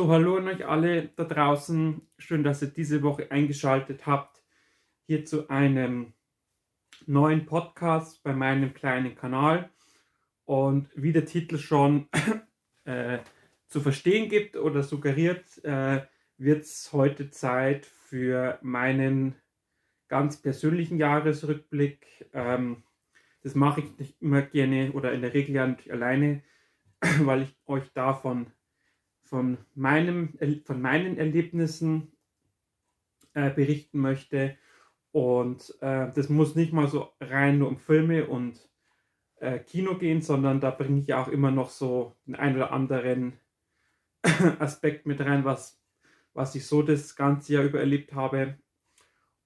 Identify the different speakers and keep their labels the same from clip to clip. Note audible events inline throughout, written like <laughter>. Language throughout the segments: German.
Speaker 1: So, hallo an euch alle da draußen. Schön, dass ihr diese Woche eingeschaltet habt. Hier zu einem neuen Podcast bei meinem kleinen Kanal. Und wie der Titel schon <coughs> äh, zu verstehen gibt oder suggeriert, äh, wird es heute Zeit für meinen ganz persönlichen Jahresrückblick. Ähm, das mache ich nicht immer gerne oder in der Regel ja nicht alleine, <coughs> weil ich euch davon von, meinem, von meinen Erlebnissen äh, berichten möchte. Und äh, das muss nicht mal so rein nur um Filme und äh, Kino gehen, sondern da bringe ich auch immer noch so den ein oder anderen <coughs> Aspekt mit rein, was, was ich so das ganze Jahr über erlebt habe.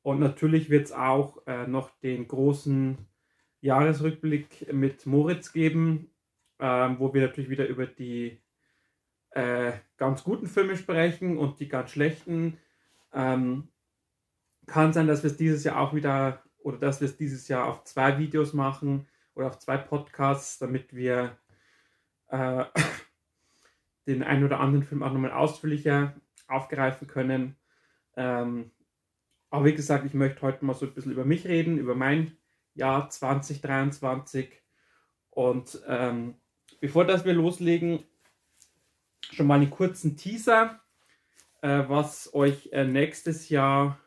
Speaker 1: Und natürlich wird es auch äh, noch den großen Jahresrückblick mit Moritz geben, ähm, wo wir natürlich wieder über die äh, ganz guten Filme sprechen und die ganz schlechten. Ähm, kann sein, dass wir es dieses Jahr auch wieder oder dass wir es dieses Jahr auf zwei Videos machen oder auf zwei Podcasts, damit wir äh, <coughs> den einen oder anderen Film auch nochmal ausführlicher aufgreifen können. Ähm, aber wie gesagt, ich möchte heute mal so ein bisschen über mich reden, über mein Jahr 2023. Und ähm, bevor das wir loslegen, schon mal einen kurzen Teaser, äh, was euch äh, nächstes Jahr,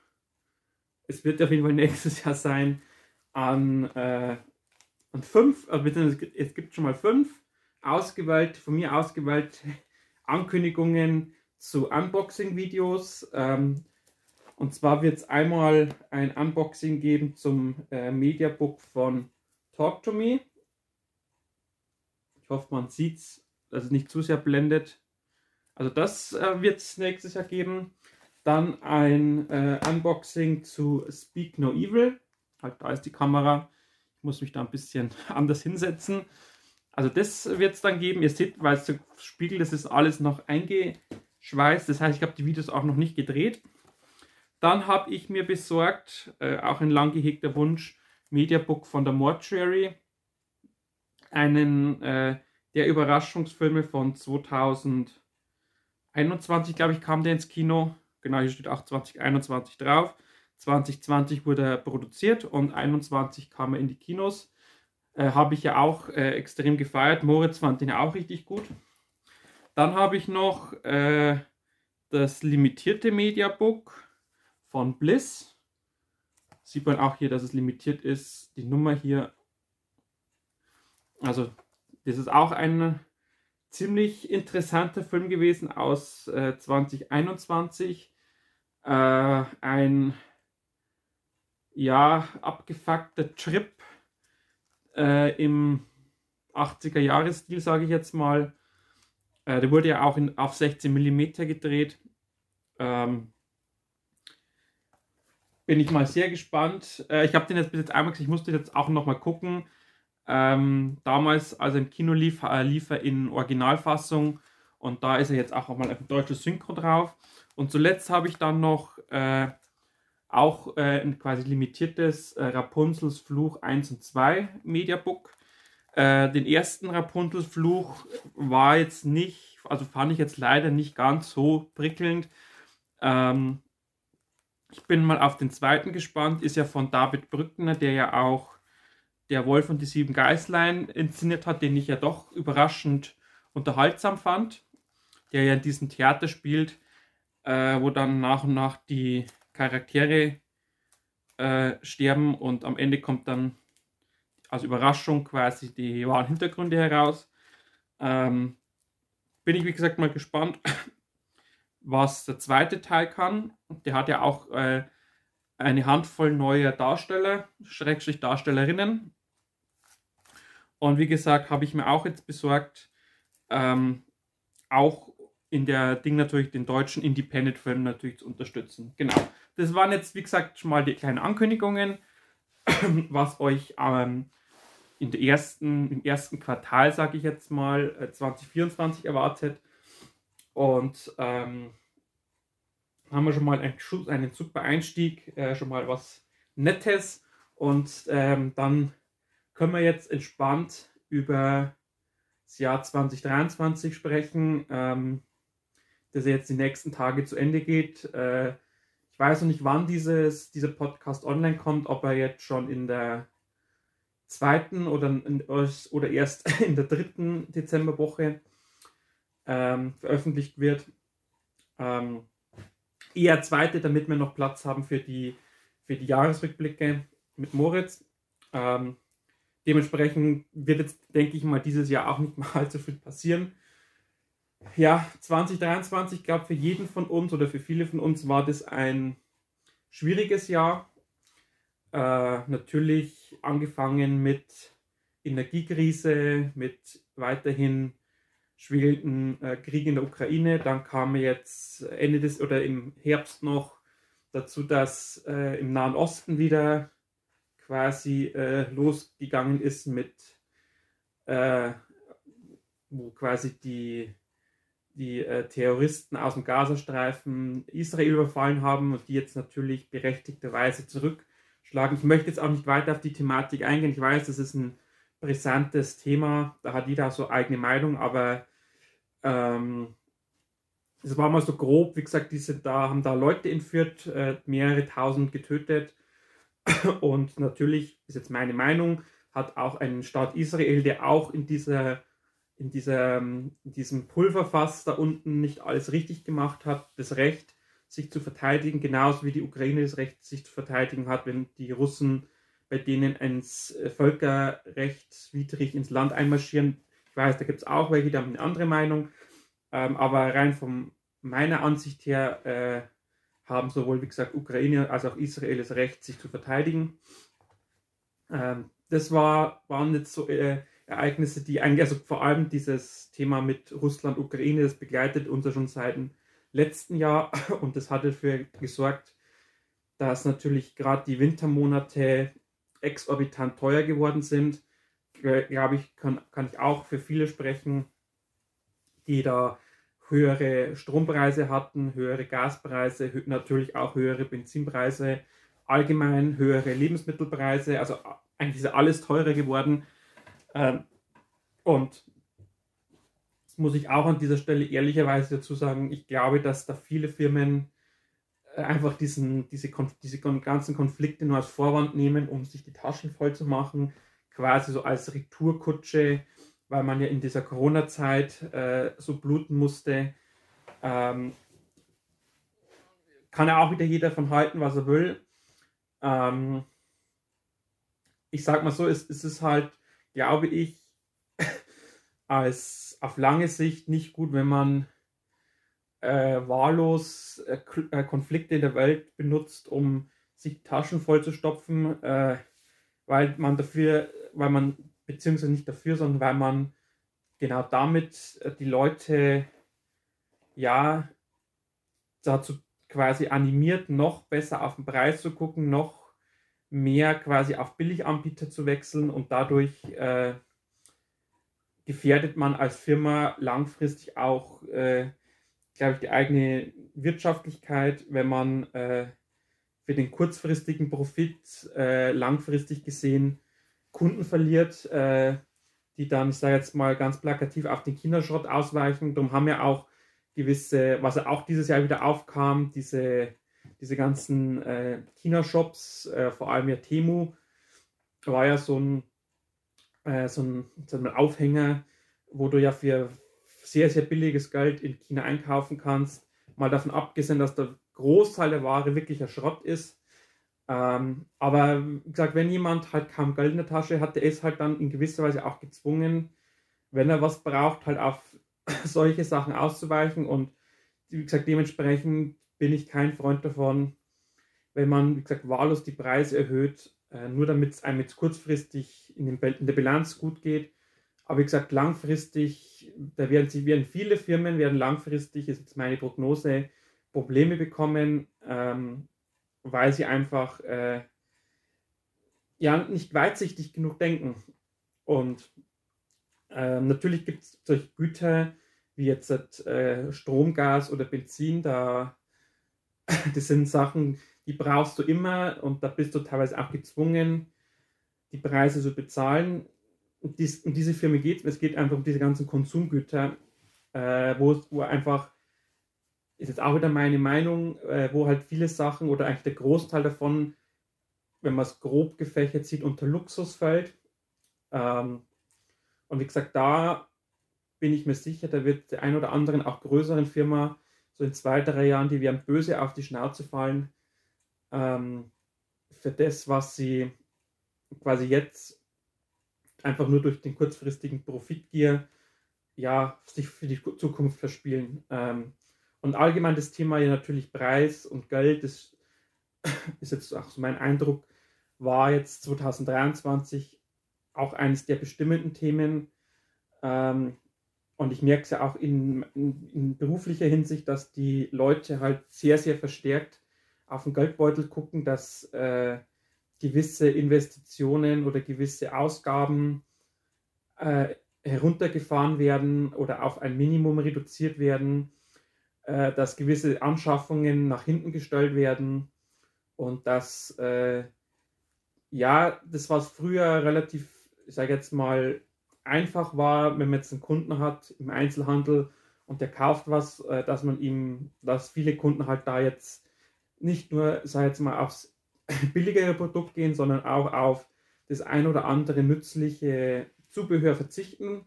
Speaker 1: es wird auf jeden Fall <laughs> nächstes Jahr sein, an, äh, an fünf, also es gibt schon mal fünf ausgewählte, von mir ausgewählte <laughs> Ankündigungen zu Unboxing-Videos. Ähm, und zwar wird es einmal ein Unboxing geben zum äh, Mediabook von Talk to Me. Ich hoffe, man sieht es, dass es nicht zu sehr blendet. Also das äh, wird es nächstes Jahr geben. Dann ein äh, Unboxing zu Speak No Evil. Halt, da ist die Kamera. Ich muss mich da ein bisschen <laughs> anders hinsetzen. Also das wird es dann geben. Ihr seht, weil es so spiegelt, das ist alles noch eingeschweißt. Das heißt, ich habe die Videos auch noch nicht gedreht. Dann habe ich mir besorgt, äh, auch ein lang gehegter Wunsch, Mediabook von der Mortuary. Einen äh, der Überraschungsfilme von 2000. 21, glaube ich, kam der ins Kino. Genau, hier steht auch 2021 drauf. 2020 wurde er produziert und 21 kam er in die Kinos. Äh, habe ich ja auch äh, extrem gefeiert. Moritz fand den auch richtig gut. Dann habe ich noch äh, das limitierte Mediabook von Bliss. Sieht man auch hier, dass es limitiert ist. Die Nummer hier. Also, das ist auch ein ziemlich interessanter Film gewesen aus äh, 2021. Äh, ein ja abgefuckter Trip äh, im 80er Jahresstil, sage ich jetzt mal. Äh, der wurde ja auch in, auf 16 mm gedreht. Ähm, bin ich mal sehr gespannt. Äh, ich habe den jetzt bis jetzt einmal gesehen, ich musste jetzt auch noch mal gucken. Ähm, damals, als er im Kino lief, äh, lief er in Originalfassung und da ist er jetzt auch mal ein deutsches Synchro drauf. Und zuletzt habe ich dann noch äh, auch äh, ein quasi limitiertes äh, Rapunzels Fluch 1 und 2 Mediabook. Äh, den ersten Rapunzels Fluch war jetzt nicht, also fand ich jetzt leider nicht ganz so prickelnd. Ähm, ich bin mal auf den zweiten gespannt, ist ja von David Brückner, der ja auch der Wolf und die sieben Geißlein inszeniert hat, den ich ja doch überraschend unterhaltsam fand, der ja in diesem Theater spielt, äh, wo dann nach und nach die Charaktere äh, sterben und am Ende kommt dann als Überraschung quasi die wahren Hintergründe heraus. Ähm, bin ich wie gesagt mal gespannt, <laughs> was der zweite Teil kann. Der hat ja auch äh, eine Handvoll neuer Darsteller, Schrägstrich Darstellerinnen. Und wie gesagt, habe ich mir auch jetzt besorgt, ähm, auch in der Ding natürlich den deutschen Independent-Film natürlich zu unterstützen. Genau. Das waren jetzt, wie gesagt, schon mal die kleinen Ankündigungen, <clears throat> was euch ähm, in der ersten, im ersten Quartal, sage ich jetzt mal, 2024 äh, erwartet. Und ähm, haben wir schon mal einen, einen super Einstieg, äh, schon mal was Nettes. Und ähm, dann können wir jetzt entspannt über das Jahr 2023 sprechen. Ähm, das jetzt die nächsten Tage zu Ende geht. Äh, ich weiß noch nicht, wann dieses, dieser Podcast online kommt, ob er jetzt schon in der zweiten oder, in, oder erst <laughs> in der dritten Dezemberwoche ähm, veröffentlicht wird. Ähm, eher zweite, damit wir noch Platz haben für die, für die Jahresrückblicke mit Moritz. Ähm, dementsprechend wird jetzt, denke ich mal, dieses Jahr auch nicht mal <laughs> allzu viel passieren. Ja, 2023, ich glaube, für jeden von uns oder für viele von uns war das ein schwieriges Jahr. Äh, natürlich angefangen mit Energiekrise, mit weiterhin schwelenden äh, Krieg in der Ukraine. Dann kam jetzt Ende des oder im Herbst noch dazu, dass äh, im Nahen Osten wieder quasi äh, losgegangen ist mit, äh, wo quasi die, die äh, Terroristen aus dem Gazastreifen Israel überfallen haben und die jetzt natürlich berechtigterweise zurückschlagen. Ich möchte jetzt auch nicht weiter auf die Thematik eingehen. Ich weiß, das ist ein brisantes Thema, da hat jeder so eigene Meinung, aber ähm, es war mal so grob, wie gesagt, diese da haben da Leute entführt, äh, mehrere tausend getötet. Und natürlich ist jetzt meine Meinung, hat auch ein Staat Israel, der auch in dieser in, dieser, in diesem Pulverfass da unten nicht alles richtig gemacht hat, das Recht, sich zu verteidigen, genauso wie die Ukraine das Recht, sich zu verteidigen hat, wenn die Russen bei denen ein Völkerrecht widrig ins Land einmarschieren. Ich weiß, da gibt es auch welche, die haben eine andere Meinung. Ähm, aber rein von meiner Ansicht her äh, haben sowohl, wie gesagt, Ukraine als auch Israel das Recht, sich zu verteidigen. Ähm, das war, waren jetzt so äh, Ereignisse, die eigentlich, also vor allem dieses Thema mit Russland, Ukraine, das begleitet uns ja schon seit dem letzten Jahr <laughs> und das hat dafür gesorgt, dass natürlich gerade die Wintermonate exorbitant teuer geworden sind. Glaube ich, kann, kann ich auch für viele sprechen, die da höhere Strompreise hatten, höhere Gaspreise, natürlich auch höhere Benzinpreise, allgemein höhere Lebensmittelpreise. Also eigentlich ist alles teurer geworden. Ähm, und das muss ich auch an dieser Stelle ehrlicherweise dazu sagen, ich glaube, dass da viele Firmen äh, einfach diesen, diese, diese ganzen Konflikte nur als Vorwand nehmen, um sich die Taschen voll zu machen, quasi so als Retourkutsche weil man ja in dieser Corona-Zeit äh, so bluten musste. Ähm, kann ja auch wieder jeder von halten, was er will. Ähm, ich sag mal so, es, es ist halt, glaube ich, <laughs> als auf lange Sicht nicht gut, wenn man äh, wahllos äh, äh Konflikte in der Welt benutzt, um sich Taschen voll zu stopfen, äh, weil man dafür, weil man beziehungsweise nicht dafür, sondern weil man genau damit äh, die Leute ja dazu quasi animiert, noch besser auf den Preis zu gucken, noch mehr quasi auf Billiganbieter zu wechseln und dadurch äh, gefährdet man als Firma langfristig auch, äh, glaube ich, die eigene Wirtschaftlichkeit, wenn man äh, für den kurzfristigen Profit äh, langfristig gesehen Kunden verliert, äh, die dann, ich sage jetzt mal ganz plakativ, auf den Kinderschrott ausweichen. Darum haben wir auch gewisse, was auch dieses Jahr wieder aufkam, diese, diese ganzen äh, China-Shops, äh, vor allem ja Temu, war ja so ein, äh, so, ein, so ein Aufhänger, wo du ja für sehr, sehr billiges Geld in China einkaufen kannst. Mal davon abgesehen, dass der Großteil der Ware wirklicher Schrott ist. Ähm, aber wie gesagt, wenn jemand halt kaum Geld in der Tasche hat, der ist halt dann in gewisser Weise auch gezwungen, wenn er was braucht, halt auf <laughs> solche Sachen auszuweichen. Und wie gesagt, dementsprechend bin ich kein Freund davon, wenn man, wie gesagt, wahllos die Preise erhöht, äh, nur damit es einem jetzt kurzfristig in, den, in, der Bilanz gut geht. Aber wie gesagt, langfristig, da werden sie, werden viele Firmen werden langfristig, ist jetzt meine Prognose, Probleme bekommen. Ähm, weil sie einfach äh, ja nicht weitsichtig genug denken. Und äh, natürlich gibt es solche Güter wie jetzt äh, Strom, Gas oder Benzin, da <laughs> das sind Sachen, die brauchst du immer und da bist du teilweise auch gezwungen, die Preise zu bezahlen. Und dies, um diese Firma geht es, es geht einfach um diese ganzen Konsumgüter, äh, wo, wo einfach ist jetzt auch wieder meine Meinung, äh, wo halt viele Sachen oder eigentlich der Großteil davon, wenn man es grob gefächert sieht, unter Luxus fällt. Ähm, und wie gesagt, da bin ich mir sicher, da wird der ein oder anderen auch größeren Firma so in zwei, drei Jahren, die werden böse auf die Schnauze fallen ähm, für das, was sie quasi jetzt einfach nur durch den kurzfristigen Profitgier ja, sich für die Zukunft verspielen. Ähm, und allgemein das Thema ja natürlich Preis und Geld, das <laughs> ist jetzt auch so mein Eindruck, war jetzt 2023 auch eines der bestimmenden Themen. Ähm, und ich merke es ja auch in, in, in, beruflicher Hinsicht, dass die Leute halt sehr, sehr verstärkt auf den Geldbeutel gucken, dass äh, gewisse Investitionen oder gewisse Ausgaben äh, heruntergefahren werden oder auf ein Minimum reduziert werden, äh, dass gewisse Anschaffungen nach hinten gestellt werden und dass, äh, ja, das was früher relativ, ich sage jetzt mal, einfach war, wenn man jetzt einen Kunden hat im Einzelhandel und der kauft was, äh, dass man ihm, dass viele Kunden halt da jetzt nicht nur, sage jetzt mal, aufs <laughs> billigere Produkt gehen, sondern auch auf das ein oder andere nützliche Zubehör verzichten.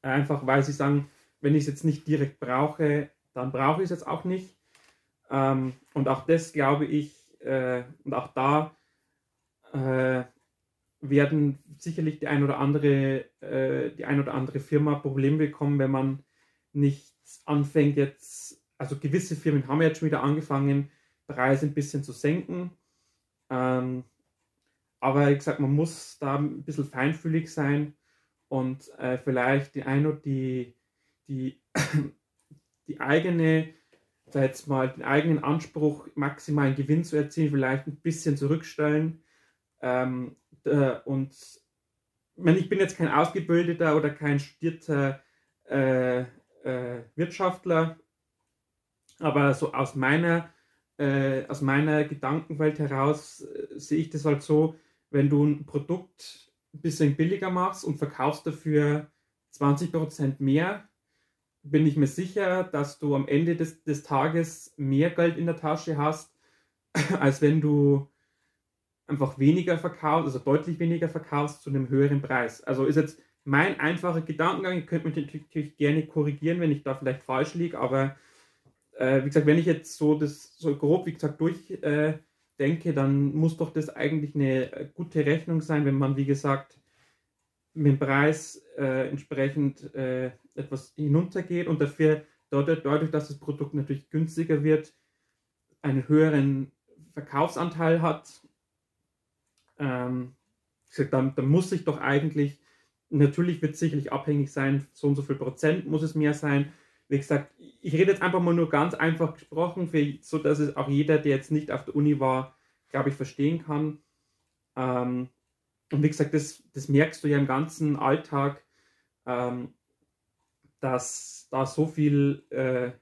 Speaker 1: Einfach weil sie sagen, wenn ich es jetzt nicht direkt brauche, dann brauche ich es jetzt auch nicht. Ähm, und auch das glaube ich, äh, und auch da äh, werden sicherlich die ein oder andere, äh, die ein oder andere Firma Probleme bekommen, wenn man nicht anfängt jetzt, also gewisse Firmen haben jetzt schon wieder angefangen, Preise ein bisschen zu senken. Ähm, aber ich sag, man muss da ein bisschen feinfühlig sein und äh, vielleicht die ein oder die, die, <clears throat> die eigene, jetzt mal den eigenen Anspruch, maximalen Gewinn zu erzielen, vielleicht ein bisschen zurückstellen. Ähm, äh, und ich, bin jetzt kein ausgebildeter oder kein studierter äh, äh, Wirtschaftler, aber so aus meiner, äh, aus meiner Gedankenwelt heraus äh, sehe ich das halt so, wenn du ein Produkt ein bisschen billiger machst und verkaufst dafür 20% mehr, bin ich mir sicher, dass du am Ende des, des Tages mehr Geld in der Tasche hast, <laughs> als wenn du einfach weniger verkaufst, also deutlich weniger verkaufst zu einem höheren Preis. Also ist jetzt mein einfacher Gedankengang, ihr könnt mich natürlich gerne korrigieren, wenn ich da vielleicht falsch liege, aber äh, wie gesagt, wenn ich jetzt so das so grob, wie gesagt, durchdenke, äh, dann muss doch das eigentlich eine äh, gute Rechnung sein, wenn man, wie gesagt, mit dem Preis äh, entsprechend äh, etwas hinuntergeht und dafür dadurch, dadurch, dass das Produkt natürlich günstiger wird, einen höheren Verkaufsanteil hat. Ähm, dann, dann muss sich doch eigentlich, natürlich wird es sicherlich abhängig sein, so und so viel Prozent muss es mehr sein. Wie gesagt, ich rede jetzt einfach mal nur ganz einfach gesprochen, für, so dass es auch jeder, der jetzt nicht auf der Uni war, glaube ich, verstehen kann. Ähm, und wie gesagt, das, das merkst du ja im ganzen Alltag, ähm, dass da so viel, äh,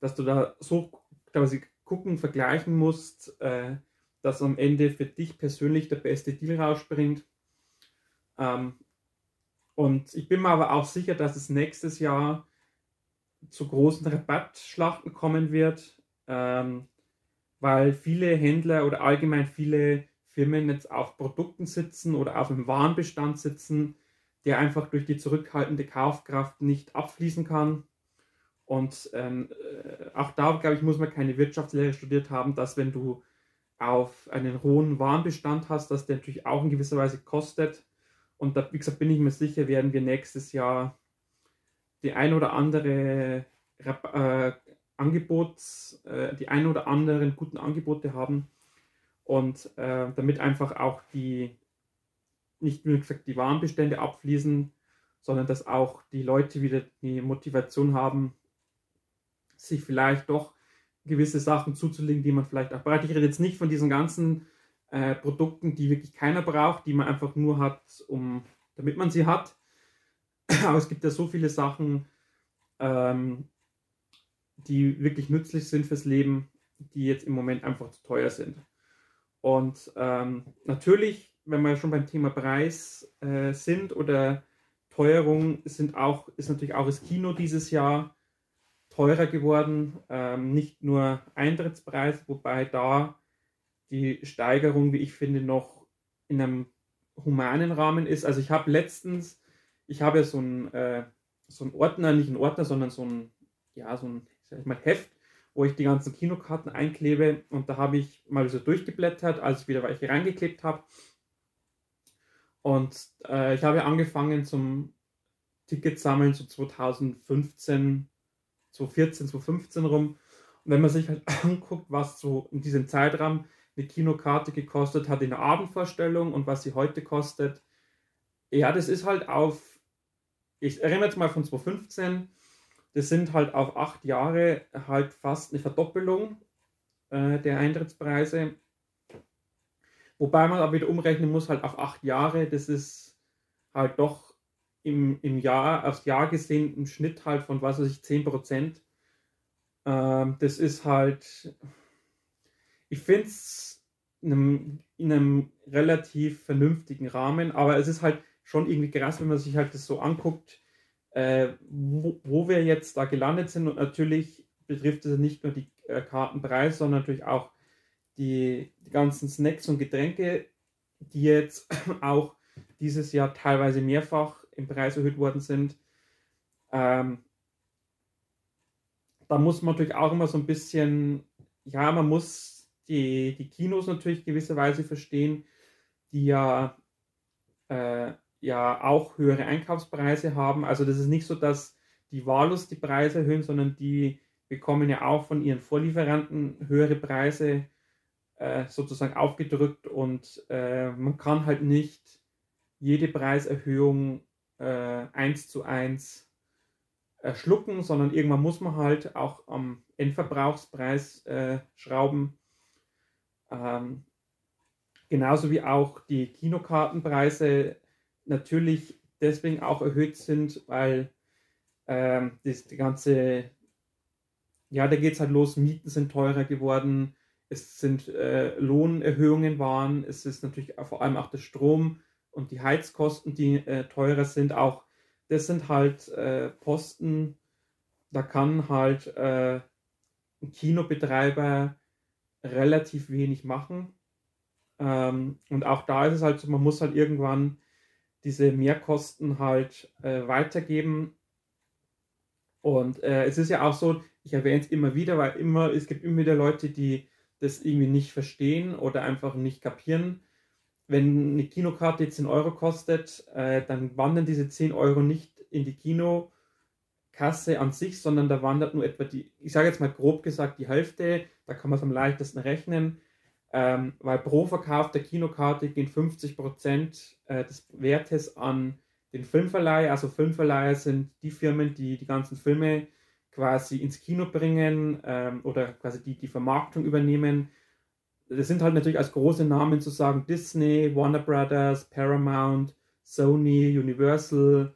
Speaker 1: dass du da so quasi gucken, vergleichen musst, äh, dass am Ende für dich persönlich der beste Deal rausspringt. Ähm, und ich bin mir aber auch sicher, dass es nächstes Jahr zu großen Rabattschlachten kommen wird, ähm, weil viele Händler oder allgemein viele Firmen jetzt auf Produkten sitzen oder auf einem Warenbestand sitzen, der einfach durch die zurückhaltende Kaufkraft nicht abfließen kann. Und ähm, äh, auch da, glaube ich, muss man keine Wirtschaftslehre studiert haben, dass wenn du auf einen hohen Warenbestand hast, dass der natürlich auch in gewisser Weise kostet. Und da, wie gesagt, bin ich mir sicher, werden wir nächstes Jahr die ein oder andere äh, Angebots, äh, die ein oder anderen guten Angebote haben, und äh, damit einfach auch die, nicht nur gesagt, die Warenbestände abfließen, sondern dass auch die Leute wieder die Motivation haben, sich vielleicht doch gewisse Sachen zuzulegen, die man vielleicht auch braucht. Ich rede jetzt nicht von diesen ganzen äh, Produkten, die wirklich keiner braucht, die man einfach nur hat, um, damit man sie hat. <clears throat> Aber es gibt ja so viele Sachen, ähm, die wirklich nützlich sind fürs Leben, die jetzt im Moment einfach zu teuer sind. Und ähm, natürlich, wenn wir schon beim Thema Preis äh, sind oder Teuerung, sind auch, ist natürlich auch das Kino dieses Jahr teurer geworden. Ähm, nicht nur Eintrittspreis, wobei da die Steigerung, wie ich finde, noch in einem humanen Rahmen ist. Also ich habe letztens, ich habe ja so ein, äh, so ein Ordner, nicht ein Ordner, sondern so ein, ja, so ein, ich mal, Heft, wo ich die ganzen Kinokarten einklebe und da habe ich mal so durchgeblättert, als ich wieder welche reingeklebt habe. Und äh, ich habe angefangen zum Ticket sammeln, so 2015, 2014, 2015 rum. Und wenn man sich halt <laughs> anguckt, was so in diesem Zeitraum eine Kinokarte gekostet hat in der Abendvorstellung und was sie heute kostet, ja, das ist halt auf, ich erinnere jetzt mal von 2015, das sind halt auf acht Jahre halt fast eine Verdoppelung äh, der Eintrittspreise. Wobei man aber wieder umrechnen muss, halt auf acht Jahre, das ist halt doch im, im Jahr, aufs Jahr gesehen, im Schnitt halt von, was weiß ich, 10 Prozent. Ähm, das ist halt, ich finde es in einem, in einem relativ vernünftigen Rahmen, aber es ist halt schon irgendwie krass, wenn man sich halt das so anguckt, äh, wo, wo, wir jetzt da gelandet sind. Und natürlich betrifft es nicht nur die äh, Kartenpreise, sondern natürlich auch die, die ganzen Snacks und Getränke, die jetzt <clears throat> auch dieses Jahr teilweise mehrfach im Preis erhöht worden sind. Ähm, da muss man natürlich auch immer so ein bisschen, ja, man muss die, die Kinos natürlich gewisserweise verstehen, die ja, äh, ja auch höhere Einkaufspreise haben. Also das ist nicht so, dass die wahllos die Preise erhöhen, sondern die bekommen ja auch von ihren Vorlieferanten höhere Preise äh, sozusagen aufgedrückt und äh, man kann halt nicht jede Preiserhöhung äh, eins zu eins äh, schlucken, sondern irgendwann muss man halt auch am Endverbrauchspreis äh, schrauben. Ähm, genauso wie auch die Kinokartenpreise natürlich deswegen auch erhöht sind, weil ähm, das, die ganze, ja, da geht es halt los, Mieten sind teurer geworden, es sind äh, Lohnerhöhungen waren, es ist natürlich vor allem auch der Strom und die Heizkosten, die äh, teurer sind, auch das sind halt äh, Posten, da kann halt äh, ein Kinobetreiber relativ wenig machen. Ähm, und auch da ist es halt so, man muss halt irgendwann diese Mehrkosten halt äh, weitergeben. Und äh, es ist ja auch so, ich erwähne es immer wieder, weil immer, es gibt immer wieder Leute, die das irgendwie nicht verstehen oder einfach nicht kapieren. Wenn eine Kinokarte 10 Euro kostet, äh, dann wandern diese 10 Euro nicht in die Kinokasse an sich, sondern da wandert nur etwa die, ich sage jetzt mal grob gesagt, die Hälfte, da kann man es am leichtesten rechnen, ähm, weil pro Verkauf der Kinokarte gehen 50 Prozent, äh, des Wertes an den Filmverleih. Also Filmverleiher sind die Firmen, die die ganzen Filme quasi ins Kino bringen ähm, oder quasi die, die Vermarktung übernehmen. Das sind halt natürlich als große Namen zu sagen Disney, Warner Brothers, Paramount, Sony, Universal.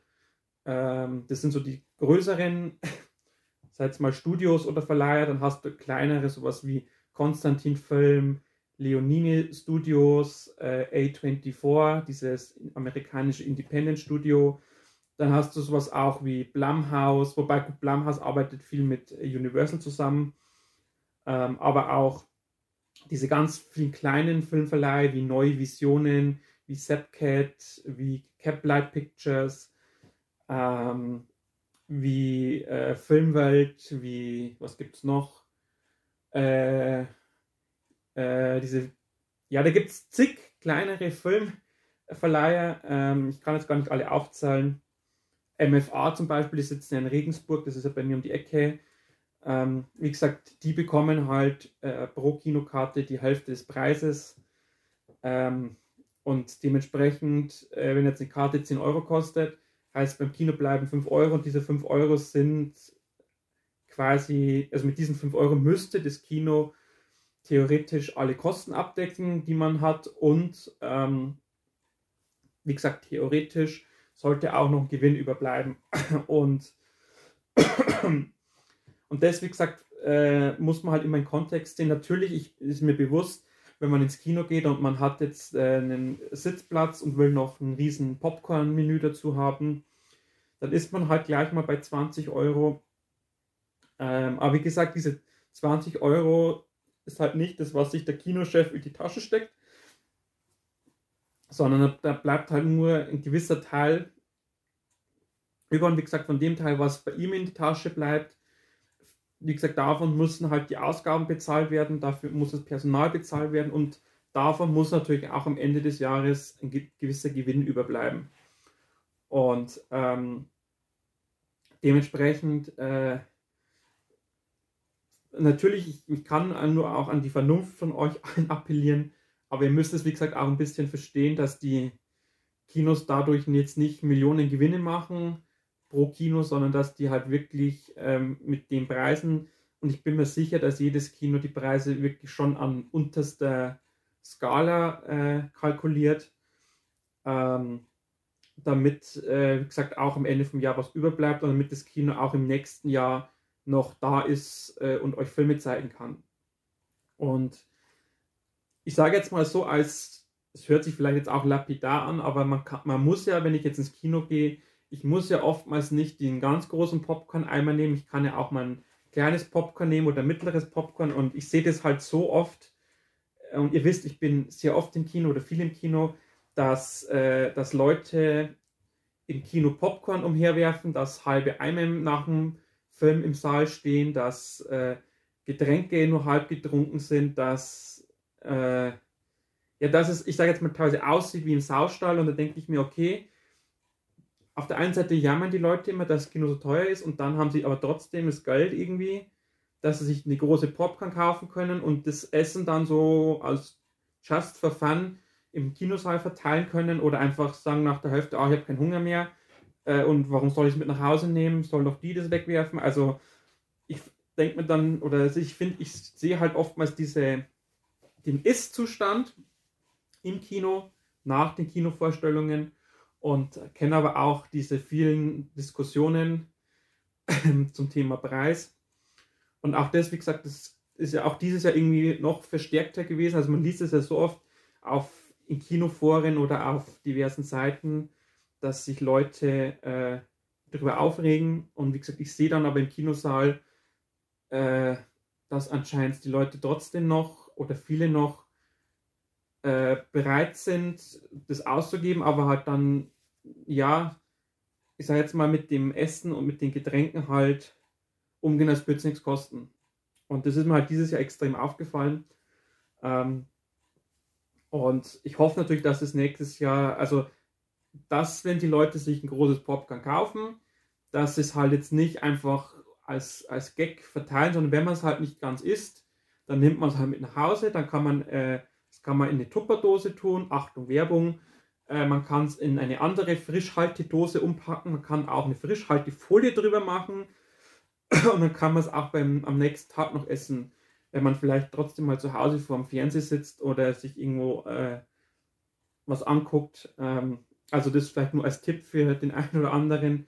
Speaker 1: Ähm, das sind so die größeren, <laughs> sei es mal Studios oder Verleiher. Dann hast du kleinere, sowas wie Konstantin Film, Leonine Studios, äh, A24, dieses amerikanische Independent Studio. Dann hast du sowas auch wie Blumhouse, wobei Blumhouse arbeitet viel mit Universal zusammen, ähm, aber auch diese ganz vielen kleinen Filmverleihe wie Neue Visionen, wie Sepcat, wie Caplight Pictures, ähm, wie äh, Filmwelt, wie, was gibt es noch? Äh, äh, diese, ja, da gibt es zig kleinere Filmverleiher, ähm, ich kann jetzt gar nicht alle aufzählen. MFA zum Beispiel, die sitzen ja in Regensburg, das ist ja bei mir um die Ecke. Ähm, wie gesagt, die bekommen halt äh, pro Kinokarte die Hälfte des Preises. Ähm, und dementsprechend, äh, wenn jetzt eine Karte 10 Euro kostet, heißt beim Kino bleiben 5 Euro und diese 5 Euro sind quasi, also mit diesen 5 Euro müsste das Kino theoretisch alle Kosten abdecken, die man hat und ähm, wie gesagt, theoretisch sollte auch noch ein Gewinn überbleiben. Und, und das, wie gesagt, äh, muss man halt immer in Kontext sehen. Natürlich ich, ist mir bewusst, wenn man ins Kino geht und man hat jetzt äh, einen Sitzplatz und will noch ein riesen Popcorn-Menü dazu haben, dann ist man halt gleich mal bei 20 Euro. Ähm, aber wie gesagt, diese 20 Euro ist halt nicht das, was sich der Kinochef in die Tasche steckt, sondern da bleibt halt nur ein gewisser Teil über und wie gesagt, von dem Teil, was bei ihm in die Tasche bleibt, wie gesagt, davon müssen halt die Ausgaben bezahlt werden, dafür muss das Personal bezahlt werden und davon muss natürlich auch am Ende des Jahres ein gewisser Gewinn überbleiben. Und ähm, dementsprechend, äh, natürlich, ich, ich, kann nur auch an die Vernunft von euch allen <laughs> appellieren, aber ihr müsst es, wie gesagt, auch ein bisschen verstehen, dass die Kinos dadurch jetzt nicht Millionen Gewinne machen pro Kino, sondern dass die halt wirklich ähm, mit den Preisen, und ich bin mir sicher, dass jedes Kino die Preise wirklich schon an unterster Skala äh, kalkuliert, ähm, damit, äh, wie gesagt, auch am Ende vom Jahr was überbleibt und damit das Kino auch im nächsten Jahr noch da ist äh, und euch Filme zeigen kann. Und ich sage jetzt mal so, als es hört sich vielleicht jetzt auch lapidar an, aber man, kann, man muss ja, wenn ich jetzt ins Kino gehe, ich muss ja oftmals nicht den ganz großen Popcorn-Eimer nehmen. Ich kann ja auch mal ein kleines Popcorn nehmen oder mittleres Popcorn. Und ich sehe das halt so oft. Äh, und ihr wisst, ich bin sehr oft im Kino oder viel im Kino, dass, äh, dass Leute im Kino Popcorn umherwerfen, dass halbe Eimer nach dem Film im Saal stehen, dass äh, Getränke nur halb getrunken sind, dass, äh, ja, dass es, ich sage jetzt mal, teilweise aussieht wie im Saustall. Und da denke ich mir, okay, auf der einen Seite jammern die Leute immer, dass das Kino so teuer ist und dann haben sie aber trotzdem das Geld irgendwie, dass sie sich eine große Popcorn kaufen können und das Essen dann so als just for fun im Kinosaal verteilen können oder einfach sagen nach der Hälfte, ah, ich habe keinen Hunger mehr äh, und warum soll ich es mit nach Hause nehmen, soll doch die das wegwerfen. Also ich denke mir dann, oder also ich finde, ich sehe halt oftmals diese, den Ist-Zustand im Kino nach den Kinovorstellungen und kenne aber auch diese vielen Diskussionen <clears throat> zum Thema Preis. Und auch das, wie gesagt, das ist ja auch dieses Jahr irgendwie noch verstärkter gewesen. Also man liest es ja so oft auf in Kinoforen oder auf diversen Seiten, dass sich Leute äh, darüber aufregen. Und wie gesagt, ich sehe dann aber im Kinosaal, äh, dass anscheinend die Leute trotzdem noch oder viele noch äh, bereit sind, das auszugeben, aber halt dann, ja, ich sage jetzt mal mit dem Essen und mit den Getränken halt umgehen, als würde es nichts kosten. Und das ist mir halt dieses Jahr extrem aufgefallen. Ähm, und ich hoffe natürlich, dass es nächstes Jahr, also dass, wenn die Leute sich ein großes Popcorn kaufen, dass es halt jetzt nicht einfach als, als Gag verteilen, sondern wenn man es halt nicht ganz isst, dann nimmt man es halt mit nach Hause, dann kann man äh, in eine Tupperdose tun. Achtung, Werbung. Äh, man kann es in eine andere Frischhaltedose umpacken. Man kann auch eine Frischhaltefolie drüber machen. <clears throat> Und dann kann man es auch beim, am nächsten Tag noch essen, wenn man vielleicht trotzdem mal zu Hause vor dem Fernseher sitzt oder sich irgendwo äh, was anguckt. Ähm, also das vielleicht nur als Tipp für den einen oder anderen,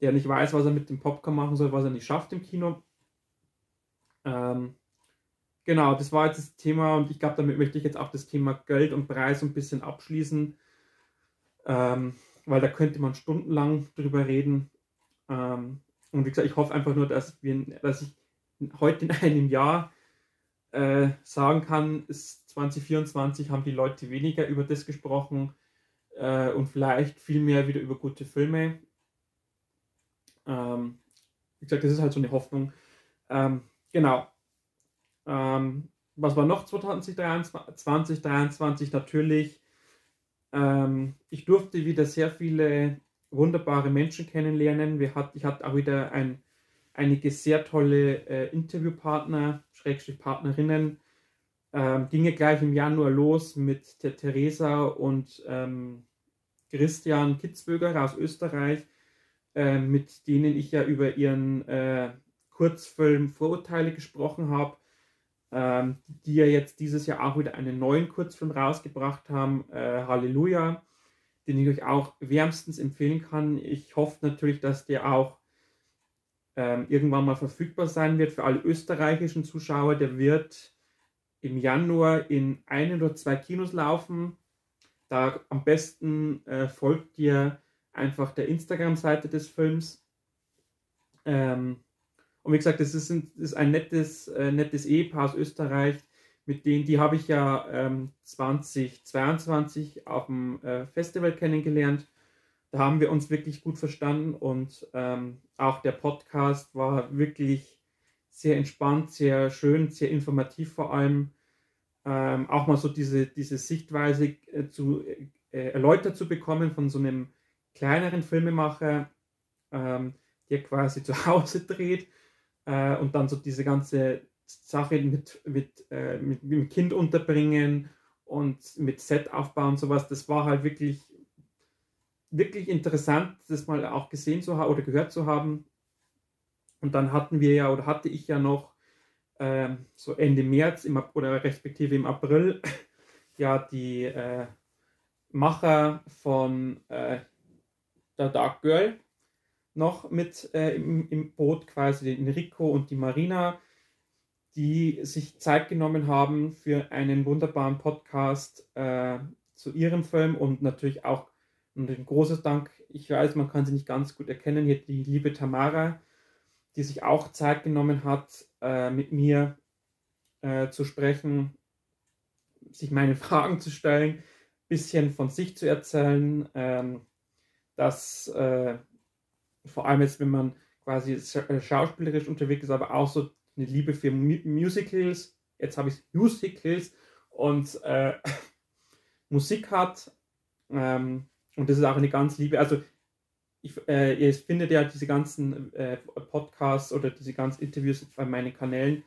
Speaker 1: der nicht weiß, was er mit dem Popcorn machen soll, was er nicht schafft im Kino. Ähm, Genau, das war jetzt das Thema und ich glaube, damit möchte ich jetzt auch das Thema Geld und Preis ein bisschen abschließen, ähm, weil da könnte man stundenlang drüber reden. Ähm, und wie gesagt, ich hoffe einfach nur, dass, wir, dass ich heute in einem Jahr äh, sagen kann, ist 2024 haben die Leute weniger über das gesprochen äh, und vielleicht viel mehr wieder über gute Filme. Ähm, wie gesagt, das ist halt so eine Hoffnung. Ähm, genau, ähm, was war noch 2023? 2023 natürlich. Ähm, ich durfte wieder sehr viele wunderbare Menschen kennenlernen. Wir hat, ich hatte auch wieder ein, einige sehr tolle äh, Interviewpartner, Schrägstrich Partnerinnen. Ähm, ging ja gleich im Januar los mit der Theresa und ähm, Christian Kitzböger aus Österreich, äh, mit denen ich ja über ihren äh, Kurzfilm Vorurteile gesprochen habe ähm, die ja jetzt dieses Jahr auch wieder einen neuen Kurzfilm rausgebracht haben, äh, Halleluja, den ich euch auch wärmstens empfehlen kann. Ich hoffe natürlich, dass der auch ähm, irgendwann mal verfügbar sein wird für alle österreichischen Zuschauer. Der wird im Januar in ein oder zwei Kinos laufen. Da am besten äh, folgt ihr einfach der Instagram-Seite des Films. Ähm, Und wie gesagt, das ist ein, das ist ein nettes, äh, nettes Ehepaar aus Österreich, mit denen, die habe ich ja ähm, 2022 auf dem äh, Festival kennengelernt. Da haben wir uns wirklich gut verstanden und ähm, auch der Podcast war wirklich sehr entspannt, sehr schön, sehr informativ vor allem. Ähm, auch mal so diese, diese Sichtweise äh, zu, äh, erläutert zu bekommen von so einem kleineren Filmemacher, ähm, der quasi <laughs> zu Hause dreht äh, und dann so diese ganze Sache mit, mit, äh, mit, mit dem Kind unterbringen und mit Set aufbauen sowas, das war halt wirklich, wirklich interessant, das mal auch gesehen zu haben oder gehört zu haben. Und dann hatten wir ja, oder hatte ich ja noch äh, so Ende März im, oder respektive im April <laughs> ja die äh, Macher von äh, der Dark Girl noch mit äh, im, im, Boot, quasi den Enrico und die Marina, die sich Zeit genommen haben für einen wunderbaren Podcast äh, zu ihrem Film und natürlich auch ein großes Dank, ich weiß, man kann sie nicht ganz gut erkennen, hier die liebe Tamara, die sich auch Zeit genommen hat, äh, mit mir äh, zu sprechen, sich meine <laughs> Fragen zu stellen, bisschen von sich zu erzählen, ähm, dass äh, vor allem jetzt, wenn man quasi äh, schauspielerisch unterwegs ist, aber auch so eine Liebe für Musicals, jetzt habe ich Musicals und äh, <laughs> Musik hat. Ähm, und das ist auch eine ganz liebe, also ich, äh, ihr findet ja diese ganzen äh, Podcasts oder diese ganzen Interviews bei meinen Kanälen,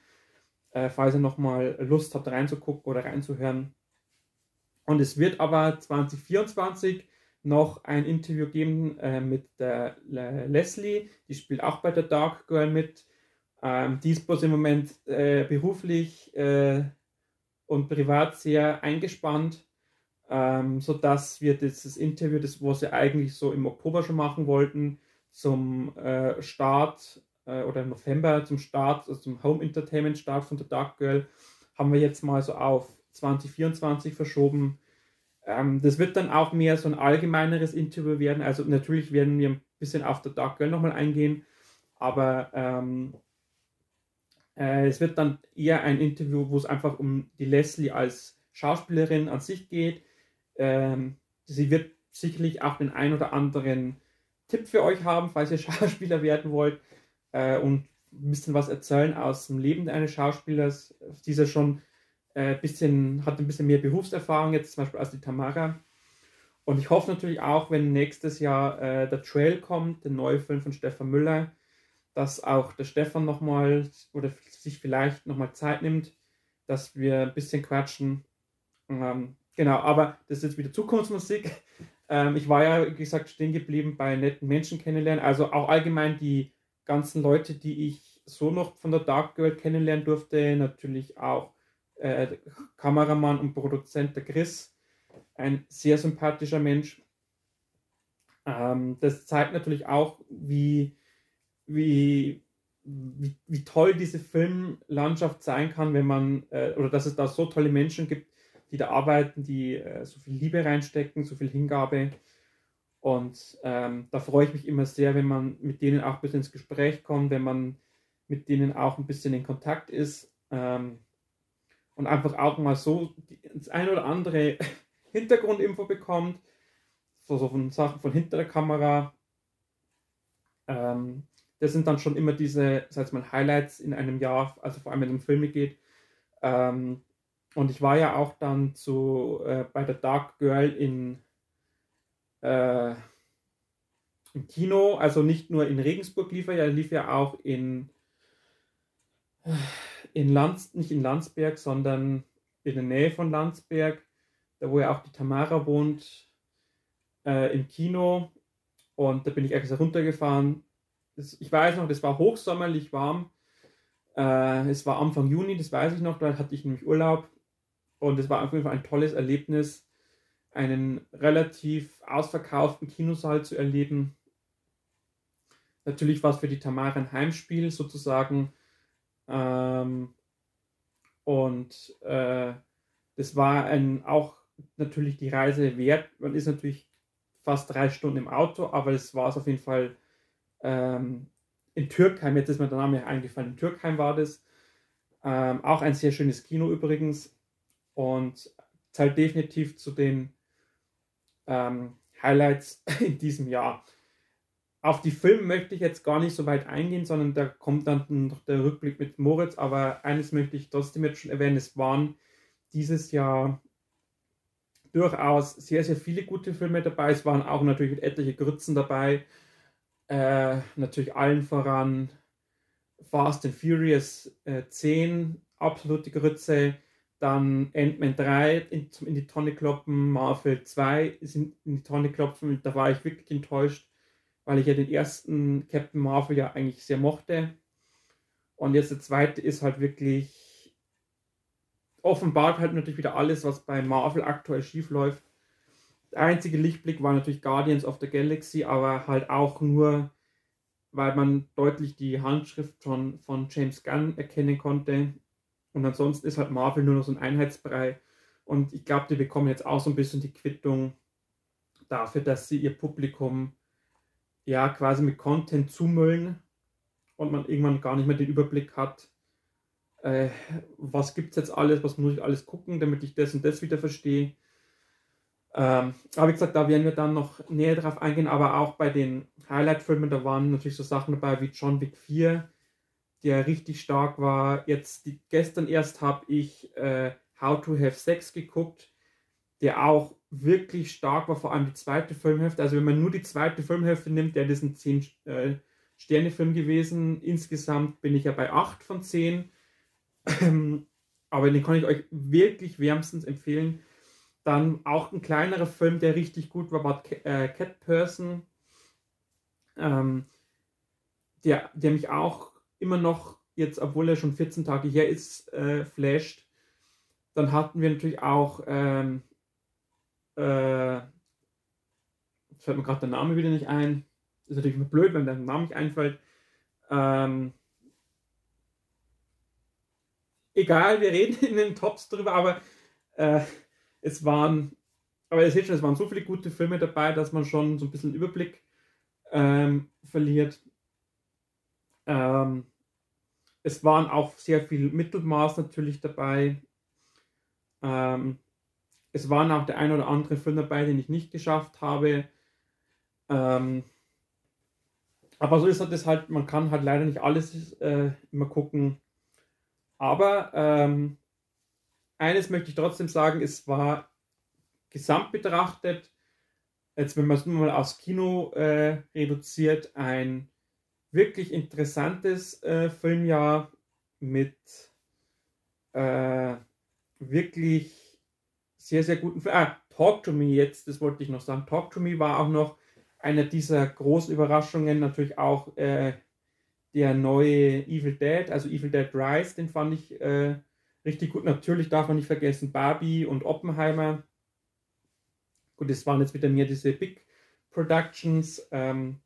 Speaker 1: äh, falls ihr nochmal Lust habt reinzugucken oder reinzuhören. Und es wird aber 2024 noch ein Interview geben äh, mit der Leslie, die spielt auch bei der Dark Girl mit. Ähm, die ist bloß im Moment äh, beruflich äh, und privat sehr eingespannt, ähm, sodass wir dieses Interview, das was wir eigentlich so im Oktober schon machen wollten, zum äh, Start äh, oder im November zum Start, also zum Home Entertainment Start von der Dark Girl, haben wir jetzt mal so auf 2024 verschoben. Ähm, das wird dann auch mehr so ein allgemeineres Interview werden. Also natürlich werden wir ein bisschen auf der Dark Girl nochmal eingehen, aber ähm, äh, es wird dann eher ein Interview, wo es einfach um die Leslie als Schauspielerin an sich geht. Ähm, sie wird sicherlich auch den ein oder anderen Tipp für euch haben, falls ihr <laughs> Schauspieler werden wollt äh, und ein bisschen was erzählen aus dem Leben eines Schauspielers. Dieser schon äh, bisschen, hat ein bisschen mehr Berufserfahrung jetzt zum Beispiel als die Tamara. Und ich hoffe natürlich auch, wenn nächstes Jahr äh, der Trail kommt, der neue Film von Stefan Müller, dass auch der Stefan nochmal oder sich vielleicht nochmal Zeit nimmt, dass wir ein bisschen quatschen. Ähm, genau, aber das ist jetzt wieder Zukunftsmusik. <laughs> Ähm, ich war ja, wie gesagt, stehen geblieben bei netten Menschen kennenlernen. Also auch allgemein die ganzen Leute, die ich so noch von der Dark Girl kennenlernen durfte. Natürlich auch äh, Kameramann und Produzent der Chris, ein sehr sympathischer Mensch. Ähm, das zeigt natürlich auch, wie, wie, wie, wie, toll diese Filmlandschaft sein kann, wenn man, äh, oder dass es da so tolle Menschen gibt, die da arbeiten, die äh, so viel Liebe reinstecken, so viel Hingabe. Und ähm, da freue ich mich immer sehr, wenn man mit denen auch ein bisschen ins Gespräch kommt, wenn man mit denen auch ein bisschen in Kontakt ist. Ähm, und einfach auch mal so das ein oder andere <laughs> Hintergrundinfo bekommt, so, so von Sachen von hinter der Kamera. Ähm, das sind dann schon immer diese, sag mal, Highlights in einem Jahr, also vor allem wenn es um Filme geht. Ähm, und ich war ja auch dann zu, äh, bei der Dark Girl in, äh, im Kino, also nicht nur in Regensburg lief er, er lief ja auch in in Lands, nicht in Landsberg, sondern in der Nähe von Landsberg, da wo ja auch die Tamara wohnt, äh, im Kino. Und da bin ich extra runtergefahren. Das, ich weiß noch, das war hochsommerlich warm. Äh, es war Anfang Juni, das weiß ich noch, da hatte ich nämlich Urlaub. Und es war auf jeden Fall ein tolles Erlebnis, einen relativ ausverkauften Kinosaal zu erleben. Natürlich war es für die Tamara ein Heimspiel sozusagen ähm, und äh, das war ein, auch natürlich die Reise wert. Man ist natürlich fast drei Stunden im Auto, aber es war es auf jeden Fall ähm, in Türkheim, jetzt ist mir der Name eingefallen, in Türkheim war das. Ähm, auch ein sehr schönes Kino übrigens und zählt definitiv zu den ähm, Highlights <laughs> in diesem Jahr. Auf die Filme möchte ich jetzt gar nicht so weit eingehen, sondern da kommt dann noch der Rückblick mit Moritz. Aber eines möchte ich trotzdem jetzt schon erwähnen: Es waren dieses Jahr durchaus sehr, sehr viele gute Filme dabei. Es waren auch natürlich etliche Grützen dabei. Äh, natürlich allen voran Fast and Furious äh, 10, absolute Grütze. Dann Ant-Man 3 in, in, die Tonne kloppen, Marvel 2 in, in die Tonne klopfen. Da war ich wirklich enttäuscht, weil ich ja den ersten Captain Marvel ja eigentlich sehr mochte. Und jetzt der zweite ist halt wirklich offenbart halt natürlich wieder alles, was bei Marvel aktuell schief läuft. Der einzige Lichtblick war natürlich Guardians of the Galaxy, aber halt auch nur, weil man deutlich die Handschrift schon von James Gunn erkennen konnte. Und ansonsten ist halt Marvel nur noch so ein Einheitsbrei. Und ich glaube, die bekommen jetzt auch so ein bisschen die Quittung dafür, dass sie ihr Publikum ja quasi mit Content zumüllen und man irgendwann gar nicht mehr den Überblick hat, äh, was gibt es jetzt alles, was muss ich alles gucken, damit ich das und das wieder verstehe. Ähm, aber wie gesagt, da werden wir dann noch näher drauf eingehen, aber auch bei den Highlight-Filmen, da waren natürlich so Sachen dabei wie John Wick 4, der richtig stark war. Jetzt die, gestern erst habe ich äh, How to Have Sex geguckt, der auch wirklich stark war, vor allem die zweite Filmhälfte. Also wenn man nur die zweite Filmhälfte nimmt, der ist ein 10 äh, gewesen. Insgesamt bin ich ja bei 8 von 10. aber den kann ich euch wirklich wärmstens empfehlen. Dann auch ein kleinerer Film, der richtig gut war, war äh, Cat Person. Ähm, der, der mich auch immer noch, jetzt obwohl er schon 14 Tage her ist, äh, flasht. Dann hatten wir natürlich auch, ähm, äh, fällt mir gerade der Name wieder nicht ein. Ist natürlich blöd, wenn der Name nicht einfällt. Ähm, egal, wir reden <laughs> in den Tops drüber, aber äh, es waren, aber ihr seht schon, es waren so viele gute Filme dabei, dass man schon so ein bisschen Überblick ähm, verliert. Ähm, es waren auch sehr viel Mittelmaß natürlich dabei. Ähm, es waren auch der ein oder andere Film dabei, den ich nicht geschafft habe. Ähm, aber so ist das halt, man kann halt leider nicht alles äh, immer gucken. Aber ähm, eines möchte ich trotzdem sagen, es war gesamt betrachtet, jetzt wenn man es nur mal aufs Kino äh, reduziert, ein wirklich interessantes äh, Filmjahr mit äh, wirklich sehr, sehr guten Filmen. Ah, Talk to Me jetzt, das wollte ich noch sagen. Talk to Me war auch noch eine dieser großen Überraschungen, natürlich auch äh, der neue Evil Dead, also Evil Dead Rise, den fand ich äh, richtig gut. Natürlich darf man nicht vergessen Barbie und Oppenheimer. Gut, das waren jetzt wieder mehr diese Big Productions. Ähm,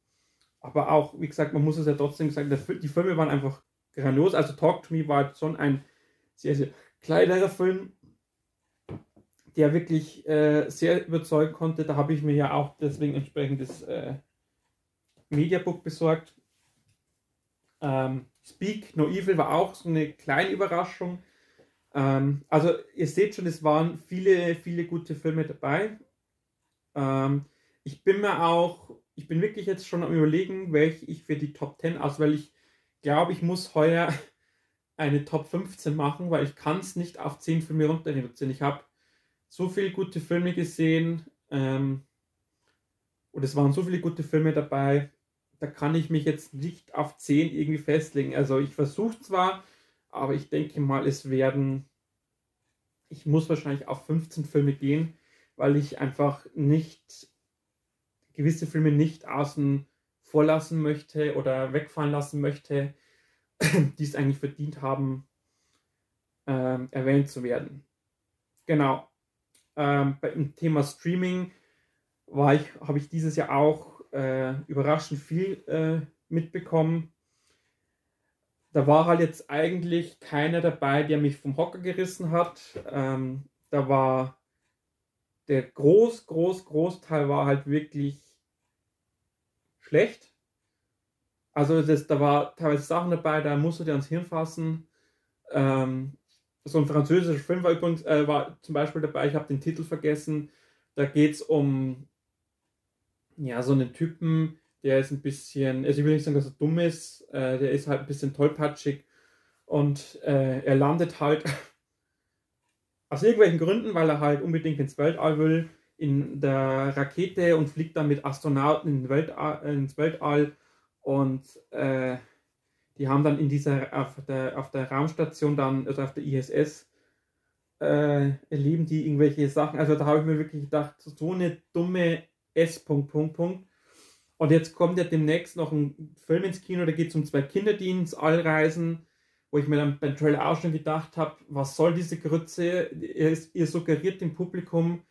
Speaker 1: aber auch, wie gesagt, man muss es ja trotzdem sagen, die Filme waren einfach grandios. Also Talk to Me war schon ein sehr, sehr kleinerer Film, der wirklich äh, sehr überzeugen konnte. Da habe ich mir ja auch deswegen entsprechend das äh, Mediabook besorgt. Ähm, Speak No Evil war auch so eine kleine Überraschung. Ähm, also ihr seht schon, es waren viele, viele gute Filme dabei. Ähm, ich bin mir auch ich bin wirklich jetzt schon am überlegen, welche ich für die Top 10 aus, weil ich glaube, ich muss heuer <laughs> eine Top 15 machen, weil ich kann es nicht auf 10 Filme runter reduzieren. Ich habe so viele gute Filme gesehen ähm, und es waren so viele gute Filme dabei, da kann ich mich jetzt nicht auf 10 irgendwie festlegen. Also ich versuche zwar, aber ich denke mal, es werden, ich muss wahrscheinlich auf 15 Filme gehen, weil ich einfach nicht gewisse Filme nicht außen vor lassen möchte oder wegfallen lassen möchte, <clears throat> die es eigentlich verdient haben, äh, erwähnt zu werden. Genau. Ähm, beim Thema Streaming war ich, habe ich dieses Jahr auch äh, überraschend viel äh, mitbekommen. Da war halt jetzt eigentlich keiner dabei, der mich vom Hocker gerissen hat. Ähm, da war der groß, groß, Großteil war halt wirklich schlecht. Also das, da war teilweise Sachen dabei, da musst du dir ans Hirn fassen. Ähm, so ein französischer Film war übrigens, äh, war zum Beispiel dabei, ich habe den Titel vergessen. Da geht es um ja, so einen Typen, der ist ein bisschen, also ich will nicht sagen, dass er dumm ist, äh, der ist halt ein bisschen tollpatschig. Und äh, er landet halt <laughs> aus irgendwelchen Gründen, weil er halt unbedingt ins Weltall will, in der Rakete und fliegt dann mit Astronauten in Weltall, ins Weltall. Und äh, die haben dann in dieser, auf der, auf der Raumstation dann, also auf der ISS, äh, erleben die irgendwelche Sachen. Also da habe ich mir wirklich gedacht, so eine dumme S. Punkt, Punkt, Punkt. Und jetzt kommt ja demnächst noch ein Film ins Kino, da geht es um zwei Kinder, die ins All reisen, wo ich mir dann beim Trailer auch schon gedacht habe, was soll diese Grütze? Ihr, ihr suggeriert dem Publikum,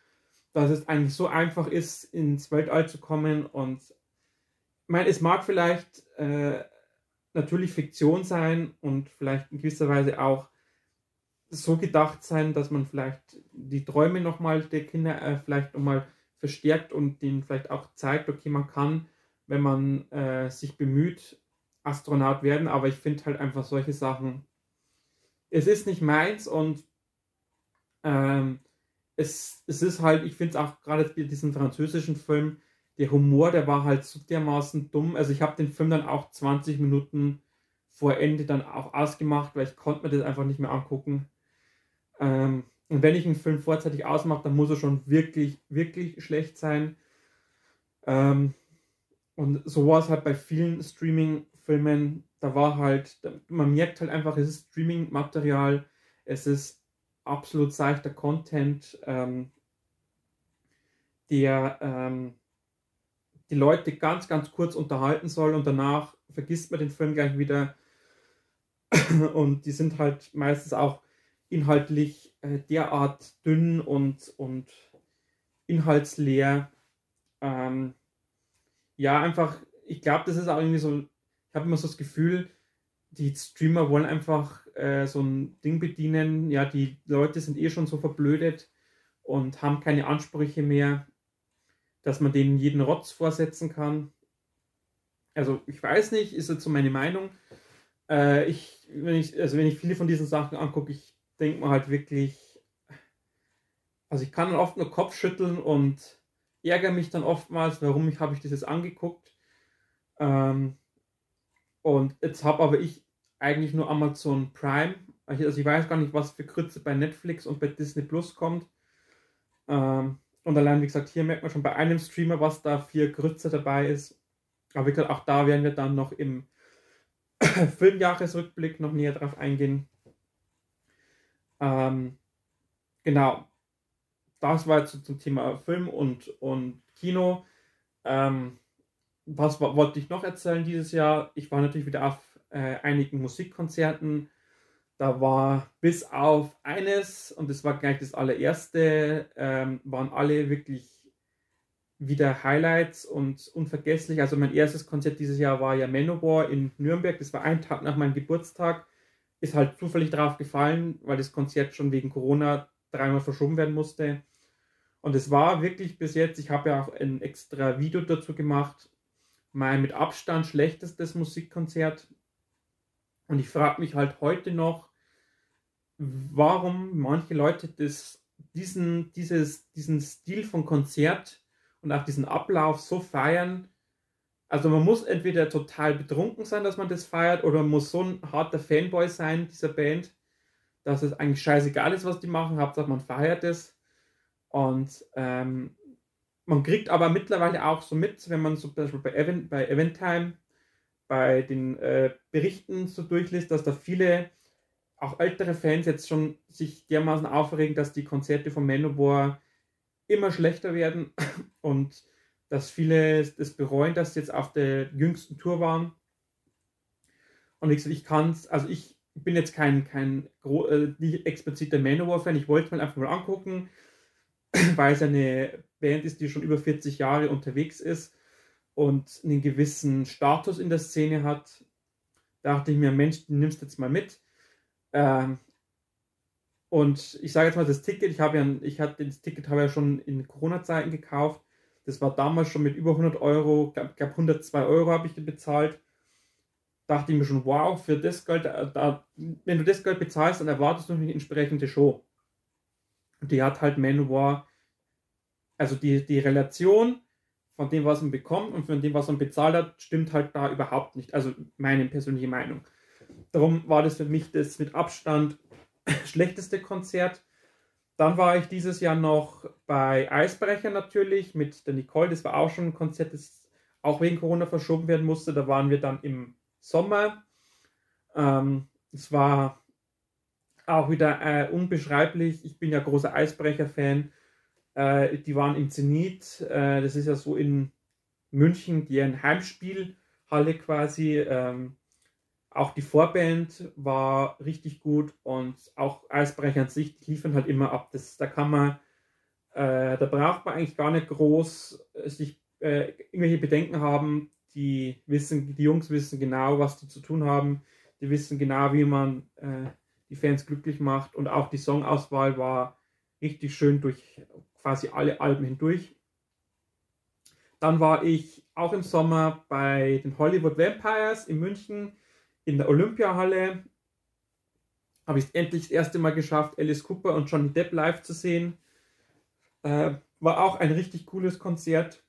Speaker 1: dass es eigentlich so einfach ist, ins Weltall zu kommen. Und ich meine, es mag vielleicht äh, natürlich Fiktion sein und vielleicht in gewisser Weise auch so gedacht sein, dass man vielleicht die Träume nochmal der Kinder äh, vielleicht nochmal verstärkt und denen vielleicht auch zeigt, okay, man kann, wenn man äh, sich bemüht, Astronaut werden, aber ich finde halt einfach solche Sachen, es ist nicht meins und ähm, es, es ist halt, ich finde es auch gerade bei diesem französischen Film, der Humor, der war halt so dermaßen dumm. Also ich habe den Film dann auch 20 Minuten vor Ende dann auch ausgemacht, weil ich konnte mir das einfach nicht mehr angucken. Ähm, und wenn ich einen Film vorzeitig ausmache, dann muss er schon wirklich, wirklich schlecht sein. Ähm, und so war es halt bei vielen Streaming-Filmen. Da war halt, man merkt halt einfach, es ist Streaming-Material, es ist absolut seichter Content, ähm, der ähm, die Leute ganz, ganz kurz unterhalten soll und danach vergisst man den Film gleich wieder. <clears throat> Und die sind halt meistens auch inhaltlich äh, derart dünn und, und inhaltsleer. Ähm, ja, einfach, ich glaube, das ist auch irgendwie so, ich habe immer so das Gefühl, die Streamer wollen einfach äh, so ein Ding bedienen. Ja, die Leute sind eh schon so verblödet und haben keine Ansprüche mehr dass man denen jeden Rotz vorsetzen kann. Also ich weiß nicht, ist jetzt so meine Meinung. Äh, ich, wenn ich, also wenn ich viele von diesen Sachen angucke, ich denke mir halt wirklich, also ich kann dann oft nur Kopf schütteln und ärgere mich dann oftmals, warum ich, habe ich das jetzt angeguckt. Ähm, und jetzt habe aber ich eigentlich nur Amazon Prime. Also ich weiß gar nicht, was für Krütze bei Netflix und bei Disney Plus kommt. Ähm, und allein, wie gesagt, hier merkt man schon bei einem Streamer, was da für Grütze dabei ist. Aber wie gesagt, auch da werden wir dann noch im <coughs> Filmjahresrückblick noch näher drauf eingehen. Ähm, genau. Das war jetzt zum Thema Film und, und Kino. Ähm, was wollte ich noch erzählen dieses Jahr? Ich war natürlich wieder auf äh, einigen Musikkonzerten da war bis auf eines, und das war gleich das allererste, ähm, waren alle wirklich wieder Highlights und unvergesslich. Also mein erstes Konzert dieses Jahr war ja Manowar in Nürnberg. Das war ein Tag nach meinem Geburtstag. Ist halt zufällig drauf gefallen, weil das Konzert schon wegen Corona dreimal verschoben werden musste. Und es war wirklich bis jetzt, ich habe ja auch ein extra Video dazu gemacht, mein mit Abstand schlechtestes Musikkonzert. Und ich frage mich halt heute noch, warum manche Leute das, diesen, dieses, diesen Stil von Konzert und auch diesen Ablauf so feiern. Also man muss entweder total betrunken sein, dass man das feiert, oder man muss so ein harter Fanboy sein dieser Band, dass es eigentlich scheißegal ist, was die machen, Hauptsache man feiert es. Und ähm, man kriegt aber mittlerweile auch so mit, wenn man zum Beispiel bei, Event, bei Eventtime bei den äh, Berichten so durchliest, dass da viele auch ältere Fans jetzt schon sich dermaßen aufregen, dass die Konzerte von Manowar immer schlechter werden <laughs> und dass viele das bereuen, dass sie jetzt auf der jüngsten Tour waren. Und wie gesagt, ich kann es, also ich bin jetzt kein, kein äh, nicht expliziter Manowar-Fan, ich wollte es mir einfach mal angucken, <clears throat> weil es eine Band ist, die schon über 40 Jahre unterwegs ist und einen gewissen Status in der Szene hat. Da dachte ich mir, Mensch, du nimmst jetzt mal mit. Ähm, und ich sage jetzt mal, das Ticket, ich habe ja, ich hatte das Ticket habe ja schon in Corona-Zeiten gekauft. Das war damals schon mit über 100 Euro, ich glaube 102 Euro habe ich bezahlt. dachte ich mir schon, wow, für das Geld, da, da, wenn du das Geld bezahlst, dann erwartest du eine entsprechende Show. Und die hat halt Manowar, also die, die Relation von dem, was man bekommt und von dem, was man bezahlt hat, stimmt halt da überhaupt nicht. Also meine persönliche Meinung. Darum war das für mich das mit Abstand <laughs> schlechteste Konzert. Dann war ich dieses Jahr noch bei Eisbrecher natürlich mit der Nicole. Das war auch schon ein Konzert, das auch wegen Corona verschoben werden musste. Da waren wir dann im Sommer. Ähm, es war auch wieder äh, unbeschreiblich. Ich bin ja großer Eisbrecher-Fan. Äh, die waren im Zenit. Äh, das ist ja so in München, deren Heimspielhalle quasi. Ähm, auch die Vorband war richtig gut und auch Eisbrecher an sich, die liefern halt immer ab. Das, da kann man, äh, da braucht man eigentlich gar nicht groß äh, sich äh, irgendwelche Bedenken haben. Die wissen, die Jungs wissen genau, was die zu tun haben. Die wissen genau, wie man äh, die Fans glücklich macht. Und auch die Songauswahl war richtig schön durch quasi alle Alben hindurch. Dann war ich auch im Sommer bei den Hollywood Vampires in München in der Olympiahalle. Habe ich es endlich das erste Mal geschafft, Alice Cooper und Johnny Depp live zu sehen. Äh, war auch ein richtig cooles Konzert.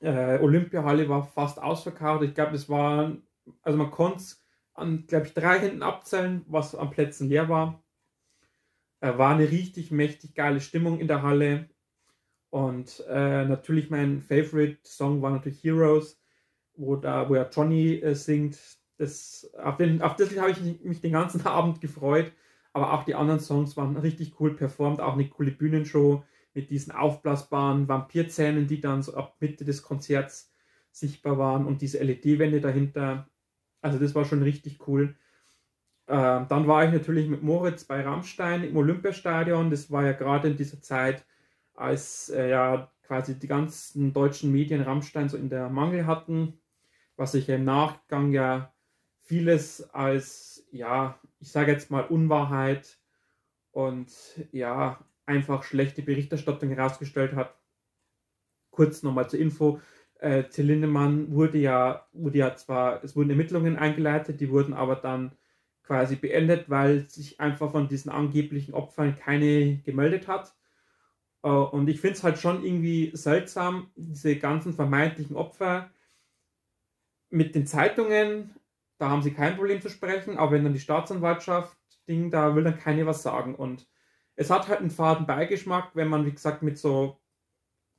Speaker 1: Äh, Olympiahalle war fast ausverkauft. Ich glaube, es war, also man konnte es an, glaube ich, drei Händen abzählen, was an Plätzen leer war. Äh, war eine richtig mächtig geile Stimmung in der Halle. Und äh, natürlich mein Favorite Song war natürlich Heroes, wo, da, wo ja Johnny äh, singt. Das, auf, den, auf das habe ich mich den ganzen <laughs> Abend gefreut. Aber auch die anderen Songs waren richtig cool performt. Auch eine coole Bühnenshow mit diesen aufblasbaren Vampirzähnen, die dann so ab Mitte des Konzerts sichtbar waren und diese LED-Wände dahinter. Also das war schon richtig cool. Äh, dann war ich natürlich mit Moritz bei Rammstein im Olympiastadion. Das war ja gerade in dieser Zeit, als äh, ja quasi die ganzen deutschen Medien Rammstein so in der Mangel hatten, was sich ja im Nachgang ja vieles als, ja, ich sage jetzt mal Unwahrheit und ja, einfach schlechte Berichterstattung herausgestellt hat. Kurz nochmal zur Info. Äh, Till Lindemann wurde ja, wurde ja zwar, es wurden Ermittlungen eingeleitet, die wurden aber dann quasi beendet, weil sich einfach von diesen angeblichen Opfern keine gemeldet hat. Äh, und ich finde es halt schon irgendwie seltsam, diese ganzen vermeintlichen Opfer mit den Zeitungen, da haben sie kein Problem zu sprechen, aber wenn dann die Staatsanwaltschaft Ding, da will dann keine was sagen. Und es hat halt einen faden Beigeschmack, wenn man, wie gesagt, mit so